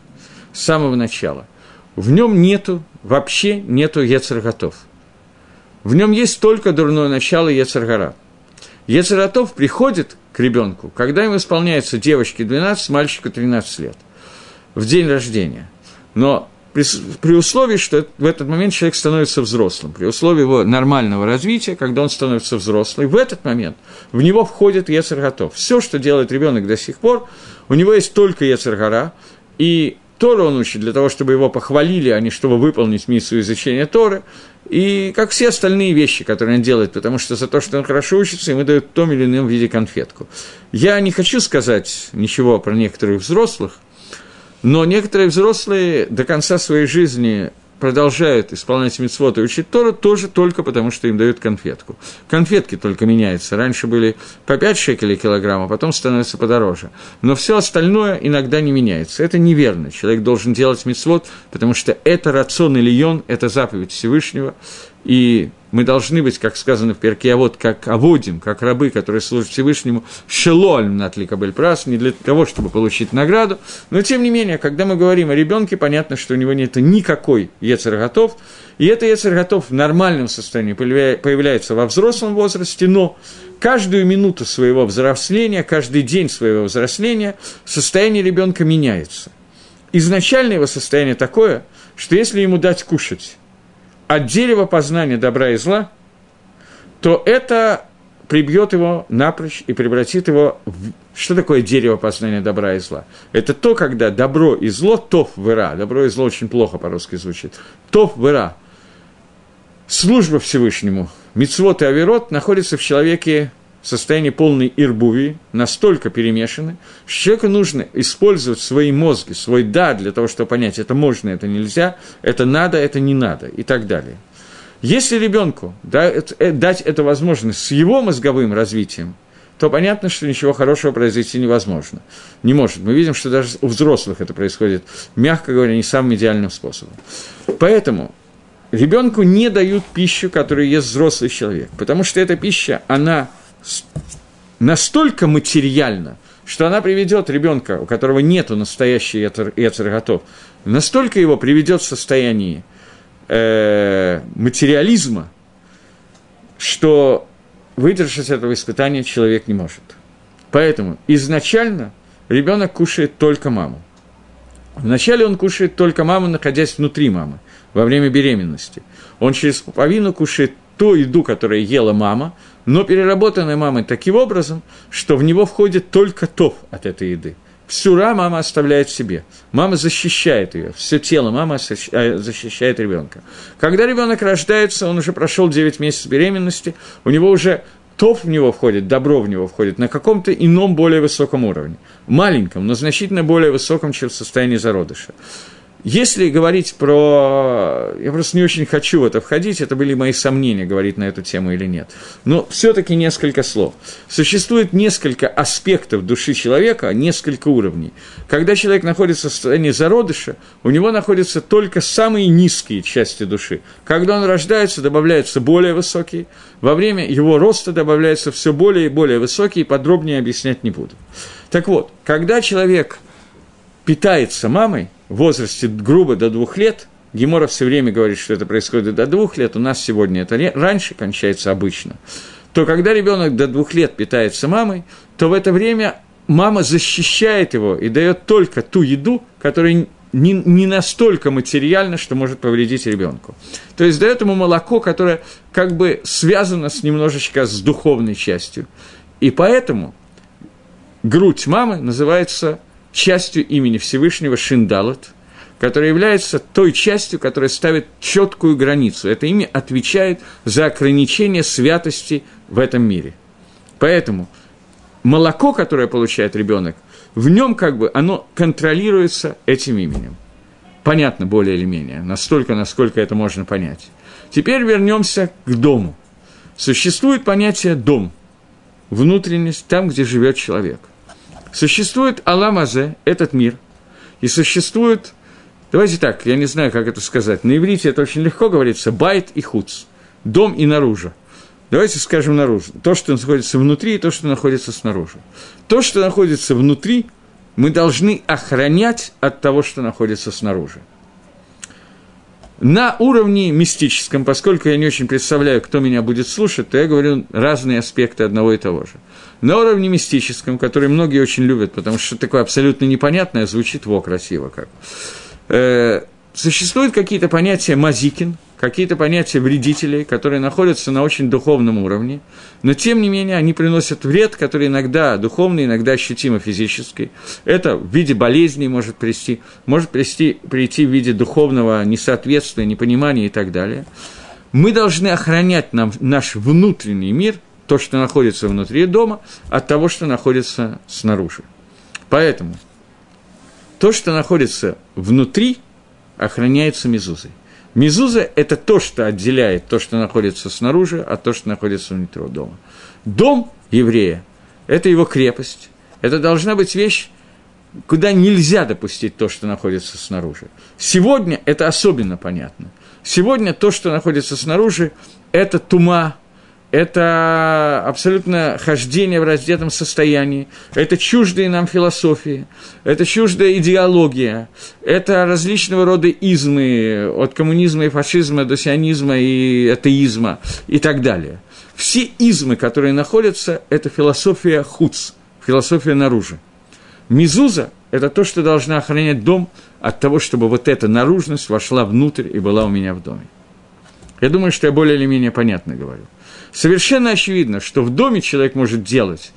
с самого начала, в нем нету, вообще нету яцерготов – в нем есть только дурное начало Ецаргара. Ецаратов приходит к ребенку, когда ему исполняется девочке 12, мальчику 13 лет, в день рождения. Но при, при условии, что в этот момент человек становится взрослым, при условии его нормального развития, когда он становится взрослым, в этот момент в него входит Ецарготов. Все, что делает ребенок до сих пор, у него есть только Ецаргара, и Тору он учит для того, чтобы его похвалили, а не чтобы выполнить миссию изучения Торы. И как все остальные вещи, которые он делает, потому что за то, что он хорошо учится, ему дают в том или ином виде конфетку. Я не хочу сказать ничего про некоторых взрослых, но некоторые взрослые до конца своей жизни продолжают исполнять митцвот и учить Тору тоже только потому, что им дают конфетку. Конфетки только меняются. Раньше были по 5 шекелей килограмм, а потом становятся подороже. Но все остальное иногда не меняется. Это неверно. Человек должен делать митцвот, потому что это рацион или йон, это заповедь Всевышнего. И мы должны быть, как сказано в перке, а вот как аводим, как рабы, которые служат Всевышнему, шелоль натли кабель прас, не для того, чтобы получить награду. Но, тем не менее, когда мы говорим о ребенке, понятно, что у него нет никакой ецерготов, и это ецерготов в нормальном состоянии появляется во взрослом возрасте, но каждую минуту своего взросления, каждый день своего взросления состояние ребенка меняется. Изначально его состояние такое, что если ему дать кушать, от дерева познания добра и зла, то это прибьет его напрочь и превратит его в... Что такое дерево познания добра и зла? Это то, когда добро и зло, тоф выра, добро и зло очень плохо по-русски звучит, тоф выра, служба Всевышнему, мицвод и аверот находится в человеке в состоянии полной ирбуви, настолько перемешаны, что человеку нужно использовать свои мозги, свой «да» для того, чтобы понять, это можно, это нельзя, это надо, это не надо и так далее. Если ребенку э, дать эту возможность с его мозговым развитием, то понятно, что ничего хорошего произойти невозможно. Не может. Мы видим, что даже у взрослых это происходит, мягко говоря, не самым идеальным способом. Поэтому ребенку не дают пищу, которую ест взрослый человек, потому что эта пища, она настолько материальна, что она приведет ребенка, у которого нет настоящей яцерготов, настолько его приведет в состояние э, материализма, что выдержать этого испытания человек не может. Поэтому изначально ребенок кушает только маму. Вначале он кушает только маму, находясь внутри мамы, во время беременности. Он через пуповину кушает ту еду, которую ела мама, но переработанная мамой таким образом, что в него входит только топ от этой еды. Всюра мама оставляет себе. Мама защищает ее. Все тело мама э, защищает ребенка. Когда ребенок рождается, он уже прошел 9 месяцев беременности, у него уже топ в него входит, добро в него входит на каком-то ином более высоком уровне. Маленьком, но значительно более высоком, чем в состоянии зародыша. Если говорить про... Я просто не очень хочу в это входить, это были мои сомнения, говорить на эту тему или нет. Но все-таки несколько слов. Существует несколько аспектов души человека, несколько уровней. Когда человек находится в состоянии зародыша, у него находятся только самые низкие части души. Когда он рождается, добавляются более высокие. Во время его роста добавляются все более и более высокие, подробнее объяснять не буду. Так вот, когда человек питается мамой, в возрасте грубо до двух лет, Гемора все время говорит, что это происходит до двух лет, у нас сегодня это раньше кончается обычно, то когда ребенок до двух лет питается мамой, то в это время мама защищает его и дает только ту еду, которая не, не настолько материально, что может повредить ребенку. То есть дает ему молоко, которое как бы связано с немножечко с духовной частью. И поэтому грудь мамы называется частью имени Всевышнего Шиндалот, которая является той частью, которая ставит четкую границу. Это имя отвечает за ограничение святости в этом мире. Поэтому молоко, которое получает ребенок, в нем как бы оно контролируется этим именем. Понятно более или менее, настолько, насколько это можно понять. Теперь вернемся к дому. Существует понятие «дом», внутренность, там, где живет человек. Существует Аламазе, этот мир, и существует, давайте так, я не знаю, как это сказать, на иврите это очень легко говорится, байт и хуц, дом и наружу. Давайте скажем наружу. То, что находится внутри, и то, что находится снаружи. То, что находится внутри, мы должны охранять от того, что находится снаружи. На уровне мистическом, поскольку я не очень представляю, кто меня будет слушать, то я говорю разные аспекты одного и того же. На уровне мистическом, который многие очень любят, потому что такое абсолютно непонятное, звучит во красиво как. Э, существуют какие-то понятия мазикин, какие-то понятия вредителей, которые находятся на очень духовном уровне, но тем не менее они приносят вред, который иногда духовный, иногда ощутимо физический. Это в виде болезней может прийти, может прийти, прийти в виде духовного несоответствия, непонимания и так далее. Мы должны охранять нам наш внутренний мир, то, что находится внутри дома, от того, что находится снаружи. Поэтому то, что находится внутри, охраняется мезузой. Мезуза – это то, что отделяет то, что находится снаружи, от то, что находится внутри дома. Дом еврея – это его крепость. Это должна быть вещь, куда нельзя допустить то, что находится снаружи. Сегодня это особенно понятно. Сегодня то, что находится снаружи, это тума, это абсолютно хождение в раздетом состоянии, это чуждые нам философии, это чуждая идеология, это различного рода измы, от коммунизма и фашизма до сионизма и атеизма и так далее. Все измы, которые находятся, это философия хуц, философия наружу. Мизуза – это то, что должна охранять дом от того, чтобы вот эта наружность вошла внутрь и была у меня в доме. Я думаю, что я более или менее понятно говорю. Совершенно очевидно, что в доме человек может делать,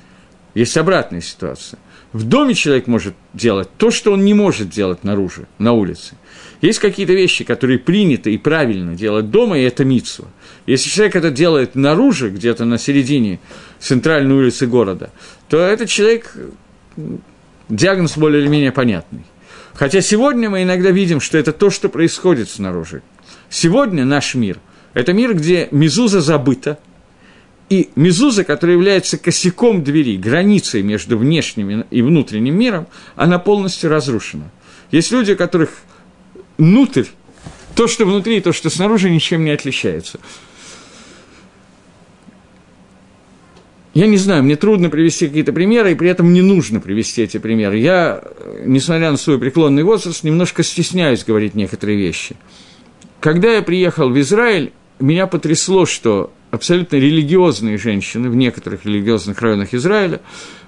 есть обратная ситуация. В доме человек может делать то, что он не может делать наружу, на улице. Есть какие-то вещи, которые приняты и правильно делать дома, и это митсва. Если человек это делает наружу, где-то на середине центральной улицы города, то этот человек, диагноз более или менее понятный. Хотя сегодня мы иногда видим, что это то, что происходит снаружи. Сегодня наш мир – это мир, где мизуза забыта – и мезуза, которая является косяком двери, границей между внешним и внутренним миром, она полностью разрушена. Есть люди, у которых внутрь, то, что внутри, и то, что снаружи, ничем не отличается. Я не знаю, мне трудно привести какие-то примеры, и при этом не нужно привести эти примеры. Я, несмотря на свой преклонный возраст, немножко стесняюсь говорить некоторые вещи. Когда я приехал в Израиль, меня потрясло, что абсолютно религиозные женщины в некоторых религиозных районах Израиля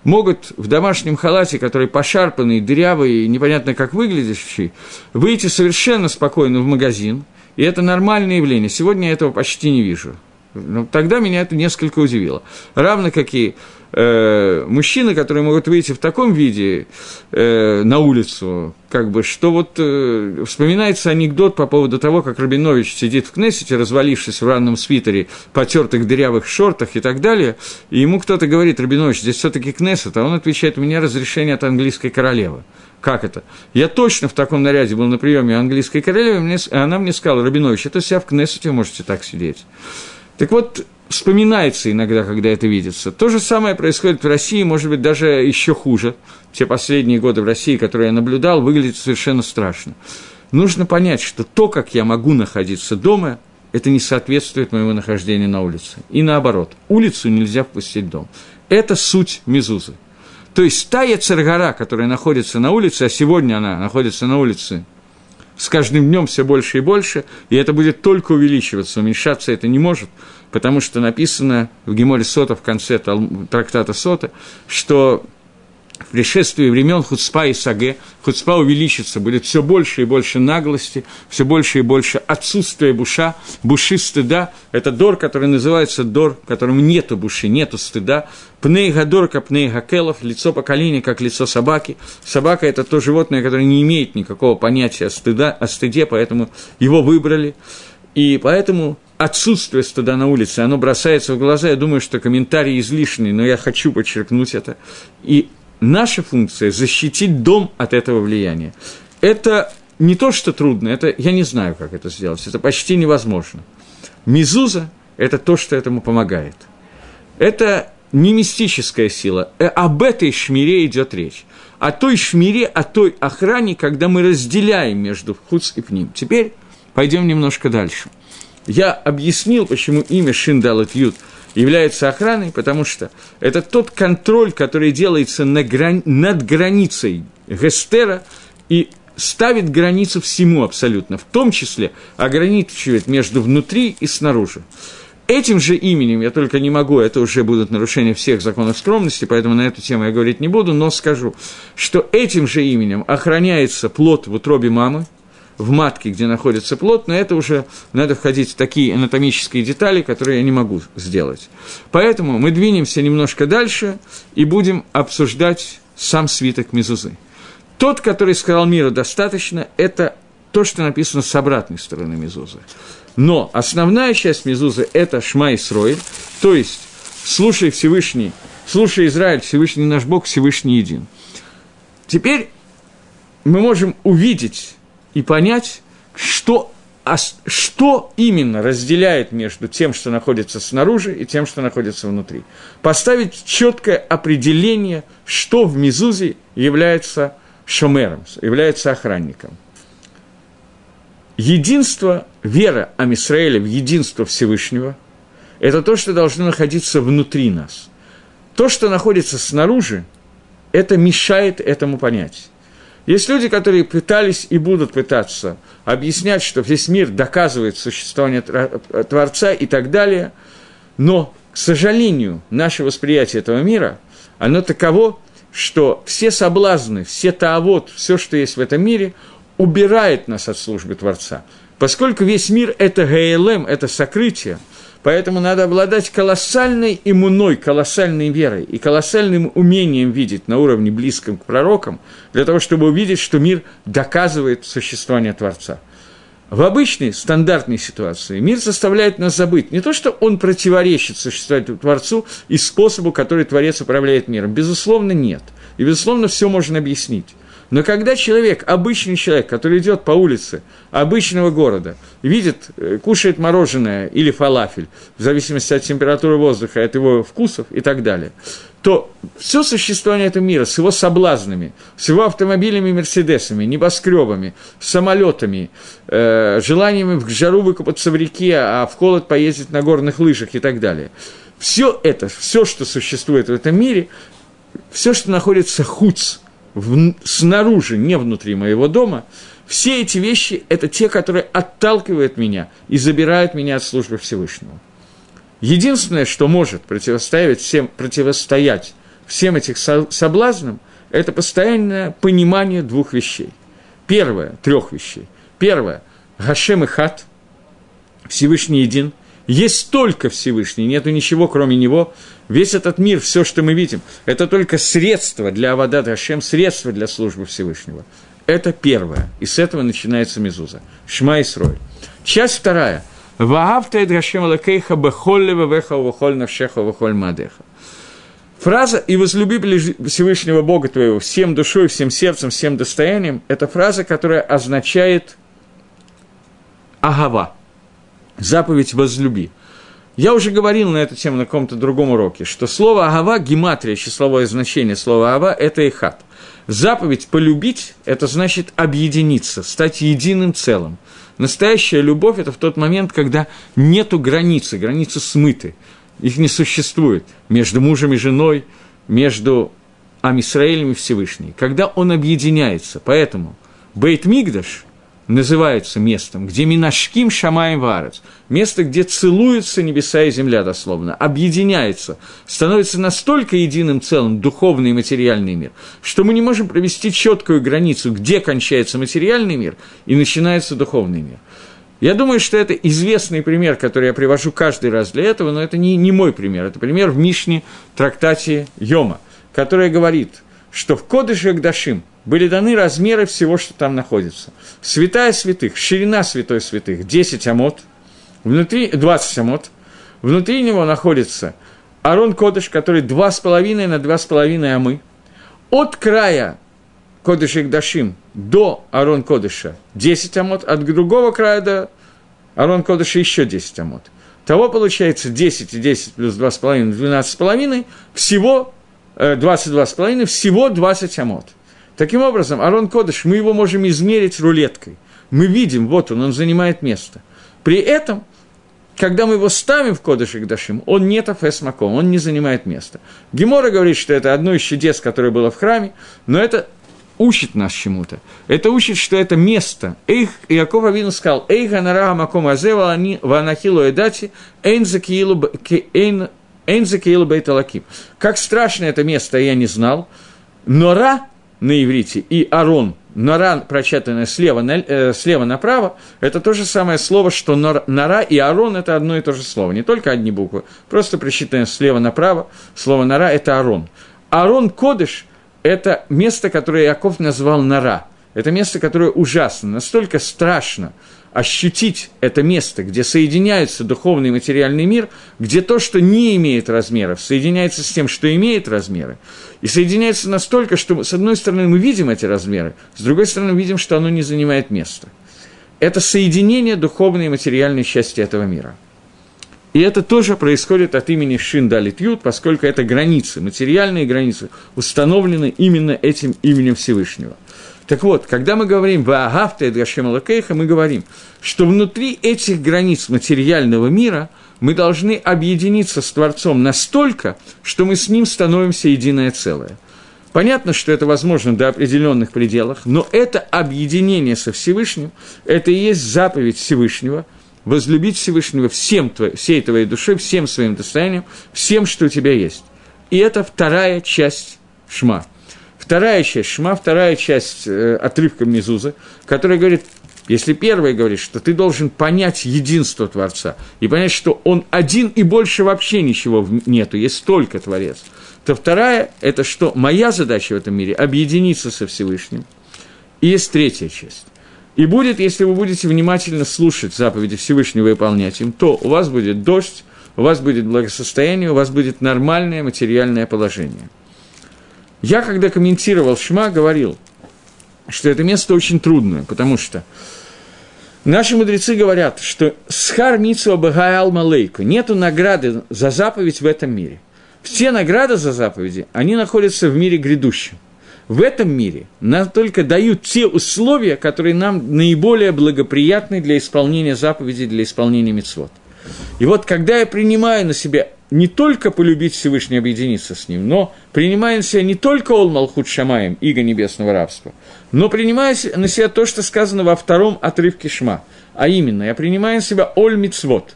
могут в домашнем халате, который пошарпанный, дырявый, непонятно как выглядящий, выйти совершенно спокойно в магазин, и это нормальное явление. Сегодня я этого почти не вижу. Но тогда меня это несколько удивило. Равно как и э, мужчины, которые могут выйти в таком виде э, на улицу, как бы, что вот э, вспоминается анекдот по поводу того, как Рабинович сидит в Кнессете, развалившись в ранном свитере, потертых дырявых шортах и так далее, и ему кто-то говорит, Рабинович, здесь все таки Кнессет, а он отвечает, у меня разрешение от английской королевы. Как это? Я точно в таком наряде был на приеме английской королевы, мне, она мне сказала, Рабинович, это вся в Кнессете можете так сидеть. Так вот, вспоминается иногда, когда это видится. То же самое происходит в России, может быть, даже еще хуже. Те последние годы в России, которые я наблюдал, выглядят совершенно страшно. Нужно понять, что то, как я могу находиться дома, это не соответствует моему нахождению на улице. И наоборот, улицу нельзя впустить в дом. Это суть мезузы. То есть та Яцергара, которая находится на улице, а сегодня она находится на улице с каждым днем все больше и больше, и это будет только увеличиваться, уменьшаться это не может, потому что написано в Геморе Сота в конце трактата Сота, что пришествии времен Хуцпа и Саге, Хуцпа увеличится, будет все больше и больше наглости, все больше и больше отсутствия буша, буши стыда. Это дор, который называется дор, в котором нету буши, нету стыда. Пней гадорка, пней гакелов, лицо поколения, как лицо собаки. Собака – это то животное, которое не имеет никакого понятия о, стыда, о стыде, поэтому его выбрали. И поэтому отсутствие стыда на улице, оно бросается в глаза. Я думаю, что комментарий излишний, но я хочу подчеркнуть это. И наша функция – защитить дом от этого влияния. Это не то, что трудно, это я не знаю, как это сделать, это почти невозможно. Мизуза – это то, что этому помогает. Это не мистическая сила, э, об этой шмире идет речь. О той шмире, о той охране, когда мы разделяем между хуц и пним. Теперь пойдем немножко дальше. Я объяснил, почему имя Шиндалат Ют – является охраной, потому что это тот контроль, который делается на грани... над границей Гестера и ставит границу всему абсолютно, в том числе ограничивает между внутри и снаружи. Этим же именем, я только не могу, это уже будут нарушения всех законов скромности, поэтому на эту тему я говорить не буду, но скажу, что этим же именем охраняется плод в утробе мамы, в матке, где находится плод, но это уже надо входить в такие анатомические детали, которые я не могу сделать. Поэтому мы двинемся немножко дальше и будем обсуждать сам свиток Мезузы. Тот, который сказал миру достаточно, это то, что написано с обратной стороны Мезузы. Но основная часть Мезузы – это Шма Исроиль, то есть «Слушай Всевышний, слушай Израиль, Всевышний наш Бог, Всевышний един». Теперь мы можем увидеть и понять, что, а, что именно разделяет между тем, что находится снаружи, и тем, что находится внутри. Поставить четкое определение, что в Мизузе является шомером, является охранником. Единство, вера Амисраэля в единство Всевышнего – это то, что должно находиться внутри нас. То, что находится снаружи, это мешает этому понять. Есть люди, которые пытались и будут пытаться объяснять, что весь мир доказывает существование Творца и так далее, но, к сожалению, наше восприятие этого мира, оно таково, что все соблазны, все таавод, все, что есть в этом мире, убирает нас от службы Творца. Поскольку весь мир – это ГЛМ, это сокрытие – Поэтому надо обладать колоссальной иммуной, колоссальной верой и колоссальным умением видеть на уровне близком к пророкам, для того, чтобы увидеть, что мир доказывает существование Творца. В обычной, стандартной ситуации мир заставляет нас забыть не то, что он противоречит существованию Творцу и способу, который Творец управляет миром. Безусловно, нет. И, безусловно, все можно объяснить. Но когда человек, обычный человек, который идет по улице обычного города, видит, э, кушает мороженое или фалафель, в зависимости от температуры воздуха, от его вкусов и так далее, то все существование этого мира с его соблазнами, с его автомобилями, мерседесами, небоскребами, самолетами, э, желаниями в жару выкупаться в реке, а в холод поездить на горных лыжах и так далее. Все это, все, что существует в этом мире, все, что находится хуц, в, снаружи, не внутри моего дома, все эти вещи – это те, которые отталкивают меня и забирают меня от службы Всевышнего. Единственное, что может противостоять всем, противостоять всем этим соблазнам, это постоянное понимание двух вещей. Первое, трех вещей. Первое – Гашем и Хат, Всевышний един – есть только Всевышний, нету ничего, кроме Него. Весь этот мир, все, что мы видим, это только средство для Авадат Хашем, средство для службы Всевышнего. Это первое. И с этого начинается Мезуза. Шма и Срой. Часть вторая. Ваагавта и Гашем Алакейха бехолле веха вехоль навшеха вехоль мадеха. Фраза «И возлюби Всевышнего Бога твоего всем душой, всем сердцем, всем достоянием» – это фраза, которая означает «агава», заповедь «возлюби». Я уже говорил на эту тему на каком-то другом уроке, что слово «агава» – гематрия, числовое значение слова «агава» – это «эхат». Заповедь «полюбить» – это значит объединиться, стать единым целым. Настоящая любовь – это в тот момент, когда нету границы, границы смыты, их не существует между мужем и женой, между Амисраэлем и Всевышний, когда он объединяется. Поэтому Бейт Мигдаш называется местом, где Минашким Шамаем Варец, место, где целуются небеса и земля дословно, объединяется, становится настолько единым целым духовный и материальный мир, что мы не можем провести четкую границу, где кончается материальный мир и начинается духовный мир. Я думаю, что это известный пример, который я привожу каждый раз для этого, но это не, не мой пример, это пример в Мишне трактате Йома, который говорит, что в Кодыше Гдашим были даны размеры всего, что там находится. Святая святых, ширина святой святых – 10 амот, внутри, 20 амот, внутри него находится Арон Кодыш, который 2,5 на 2,5 амы. От края Кодыша Игдашим до Арон Кодыша 10 амот, от другого края до Арон Кодыша еще 10 амот. Того получается 10 и 10 плюс 2,5, 12,5, всего 22,5, э, всего 20 амот. Таким образом, Арон Кодыш, мы его можем измерить рулеткой. Мы видим, вот он, он занимает место. При этом, когда мы его ставим в Кодыш Игдашим, он не тафес маком, он не занимает место. Гемора говорит, что это одно из чудес, которое было в храме, но это учит нас чему-то. Это учит, что это место. Эйх, Яков Авину сказал, «Эйха нарага маком они ванахилу эдати эйн закиилу бейталаким». Как страшно это место, я не знал. Нора на иврите и Арон, нора, прочитанное слева, на, э, слева направо, это то же самое слово, что нор, нора и Арон – это одно и то же слово. Не только одни буквы, просто прочитанное слева направо, слово нора – это Арон. Арон Кодыш – это место, которое Яков назвал Нора. Это место, которое ужасно, настолько страшно ощутить это место, где соединяется духовный и материальный мир, где то, что не имеет размеров, соединяется с тем, что имеет размеры, и соединяется настолько, что, с одной стороны, мы видим эти размеры, с другой стороны, видим, что оно не занимает места. Это соединение духовной и материальной части этого мира – и это тоже происходит от имени Шиндалит Ют, поскольку это границы, материальные границы, установлены именно этим именем Всевышнего. Так вот, когда мы говорим «Ваагавта Эдгашем Лакейха», мы говорим, что внутри этих границ материального мира мы должны объединиться с Творцом настолько, что мы с Ним становимся единое целое. Понятно, что это возможно до определенных пределах, но это объединение со Всевышним, это и есть заповедь Всевышнего – возлюбить Всевышнего всем твоей, всей твоей душой, всем своим достоянием, всем, что у тебя есть. И это вторая часть Шма. Вторая часть Шма, вторая часть э, отрывка Мезуза, которая говорит, если первая говорит, что ты должен понять единство Творца и понять, что он один и больше вообще ничего нету, есть только Творец, то вторая – это что моя задача в этом мире – объединиться со Всевышним. И есть третья часть. И будет, если вы будете внимательно слушать заповеди Всевышнего и выполнять им, то у вас будет дождь, у вас будет благосостояние, у вас будет нормальное материальное положение. Я, когда комментировал Шма, говорил, что это место очень трудное, потому что наши мудрецы говорят, что схар митсу абагаял малейку, нету награды за заповедь в этом мире. Все награды за заповеди, они находятся в мире грядущем – в этом мире нам только дают те условия, которые нам наиболее благоприятны для исполнения заповедей, для исполнения мецвод. И вот когда я принимаю на себя не только полюбить Всевышний, объединиться с Ним, но принимаю на себя не только Ол Малхут Шамаем, иго небесного рабства, но принимаю на себя то, что сказано во втором отрывке Шма, а именно, я принимаю на себя Оль Мицвод,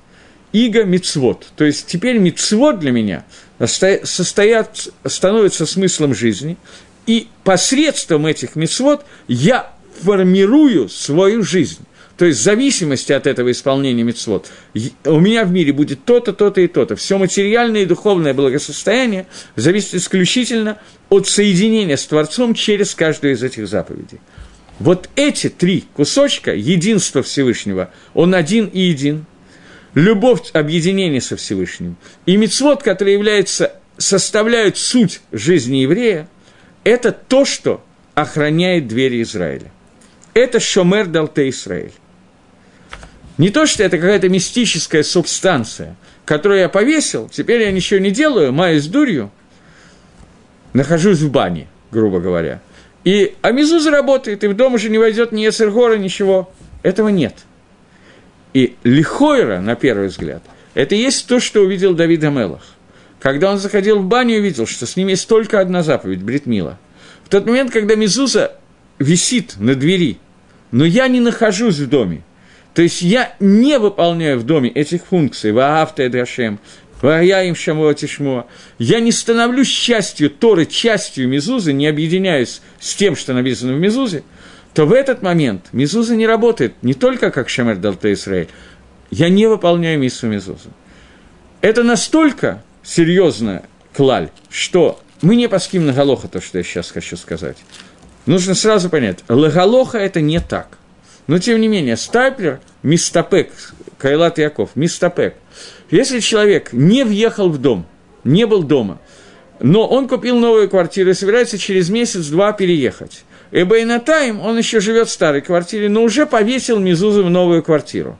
иго Мицвод. То есть теперь Мицвод для меня состоят, становится смыслом жизни, и посредством этих мецвод я формирую свою жизнь. То есть в зависимости от этого исполнения мецвод у меня в мире будет то-то, то-то и то-то. Все материальное и духовное благосостояние зависит исключительно от соединения с Творцом через каждую из этих заповедей. Вот эти три кусочка, единство Всевышнего, он один и един, любовь объединения со Всевышним, и мецвод, который является, составляют суть жизни еврея – это то, что охраняет двери Израиля. Это Шомер Далте Израиль. Не то, что это какая-то мистическая субстанция, которую я повесил, теперь я ничего не делаю, маюсь дурью, нахожусь в бане, грубо говоря. И а Мезуза работает, и в дом уже не войдет ни Эсергора, ничего. Этого нет. И Лихойра, на первый взгляд, это есть то, что увидел Давид Амелах. когда он заходил в баню и видел, что с ним есть только одна заповедь – бритмила. В тот момент, когда Мезуза висит на двери, но я не нахожусь в доме, то есть я не выполняю в доме этих функций, вааавта и дашем, я им шамуа тишмуа. Я не становлюсь частью Торы, частью Мезузы, не объединяюсь с тем, что написано в Мезузе, то в этот момент Мезуза не работает не только как Шамер Далта Исраэль. Я не выполняю миссу Мезузы. Это настолько серьезная клаль, что мы не паским на Галоха, то, что я сейчас хочу сказать. Нужно сразу понять, Лагалоха это не так. Но, тем не менее, Стайплер, Мистапек, Кайлат Яков, Мистапек. Если человек не въехал в дом, не был дома, но он купил новую квартиру и собирается через месяц-два переехать, Эбейнатайм, он еще живет в старой квартире, но уже повесил Мизузу в новую квартиру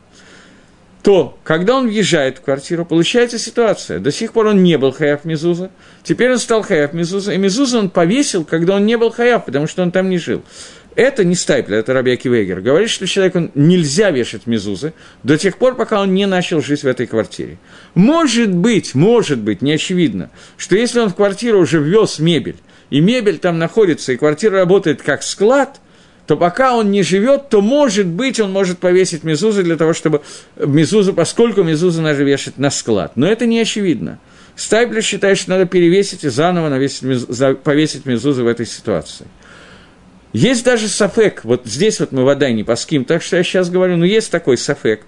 то когда он въезжает в квартиру, получается ситуация. До сих пор он не был хаяв Мизуза, теперь он стал хаяв Мизуза, и Мизуза он повесил, когда он не был хаяв, потому что он там не жил. Это не Стайплер, это Раби Акивегер. Говорит, что человеку нельзя вешать мезузы до тех пор, пока он не начал жить в этой квартире. Может быть, может быть, не очевидно, что если он в квартиру уже ввез мебель, и мебель там находится, и квартира работает как склад – то пока он не живет, то, может быть, он может повесить мезузу для того, чтобы мезузу, поскольку мезузу надо вешать на склад. Но это не очевидно. Стайплер считает, что надо перевесить и заново навесить, повесить мезузу в этой ситуации. Есть даже сафек, вот здесь вот мы вода не паским, так что я сейчас говорю, но есть такой сафек.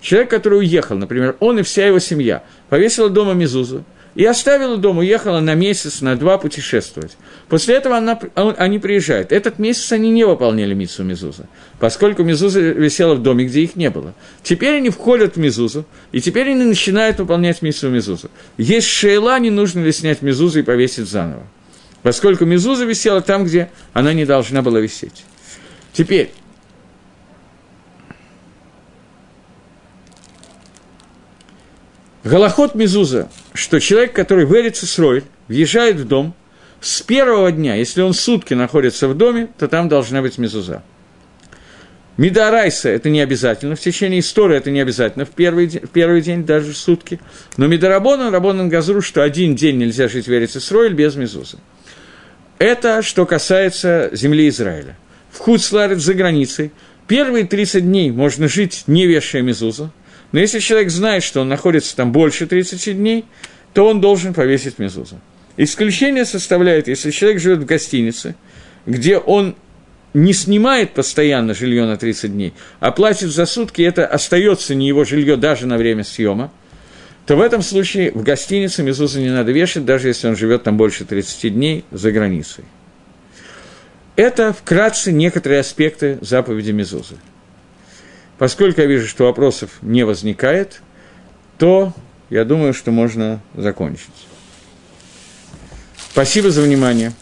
Человек, который уехал, например, он и вся его семья, повесила дома мезузу, и оставила дом, уехала на месяц, на два путешествовать. После этого она, они приезжают. Этот месяц они не выполняли Митсу Мезуза, поскольку Мезуза висела в доме, где их не было. Теперь они входят в Мезузу, и теперь они начинают выполнять Митсу Мезузу. Есть шейла, не нужно ли снять Мезузу и повесить заново. Поскольку Мезуза висела там, где она не должна была висеть. Теперь, Голоход Мезуза, что человек, который верится срой, въезжает в дом, с первого дня, если он сутки находится в доме, то там должна быть Мезуза. Мидарайса – это не обязательно, в течение истории это не обязательно, в первый, день, в первый день даже сутки. Но Мидарабонан, Рабонан Газру, что один день нельзя жить в Эрицесройль без Мезуза. Это что касается земли Израиля. В Хуцларет за границей первые 30 дней можно жить, не вешая Мезуза – но если человек знает, что он находится там больше 30 дней, то он должен повесить мезузу. Исключение составляет, если человек живет в гостинице, где он не снимает постоянно жилье на 30 дней, а платит за сутки, это остается не его жилье даже на время съема, то в этом случае в гостинице мезузу не надо вешать, даже если он живет там больше 30 дней за границей. Это вкратце некоторые аспекты заповеди мезузы. Поскольку я вижу, что вопросов не возникает, то я думаю, что можно закончить. Спасибо за внимание.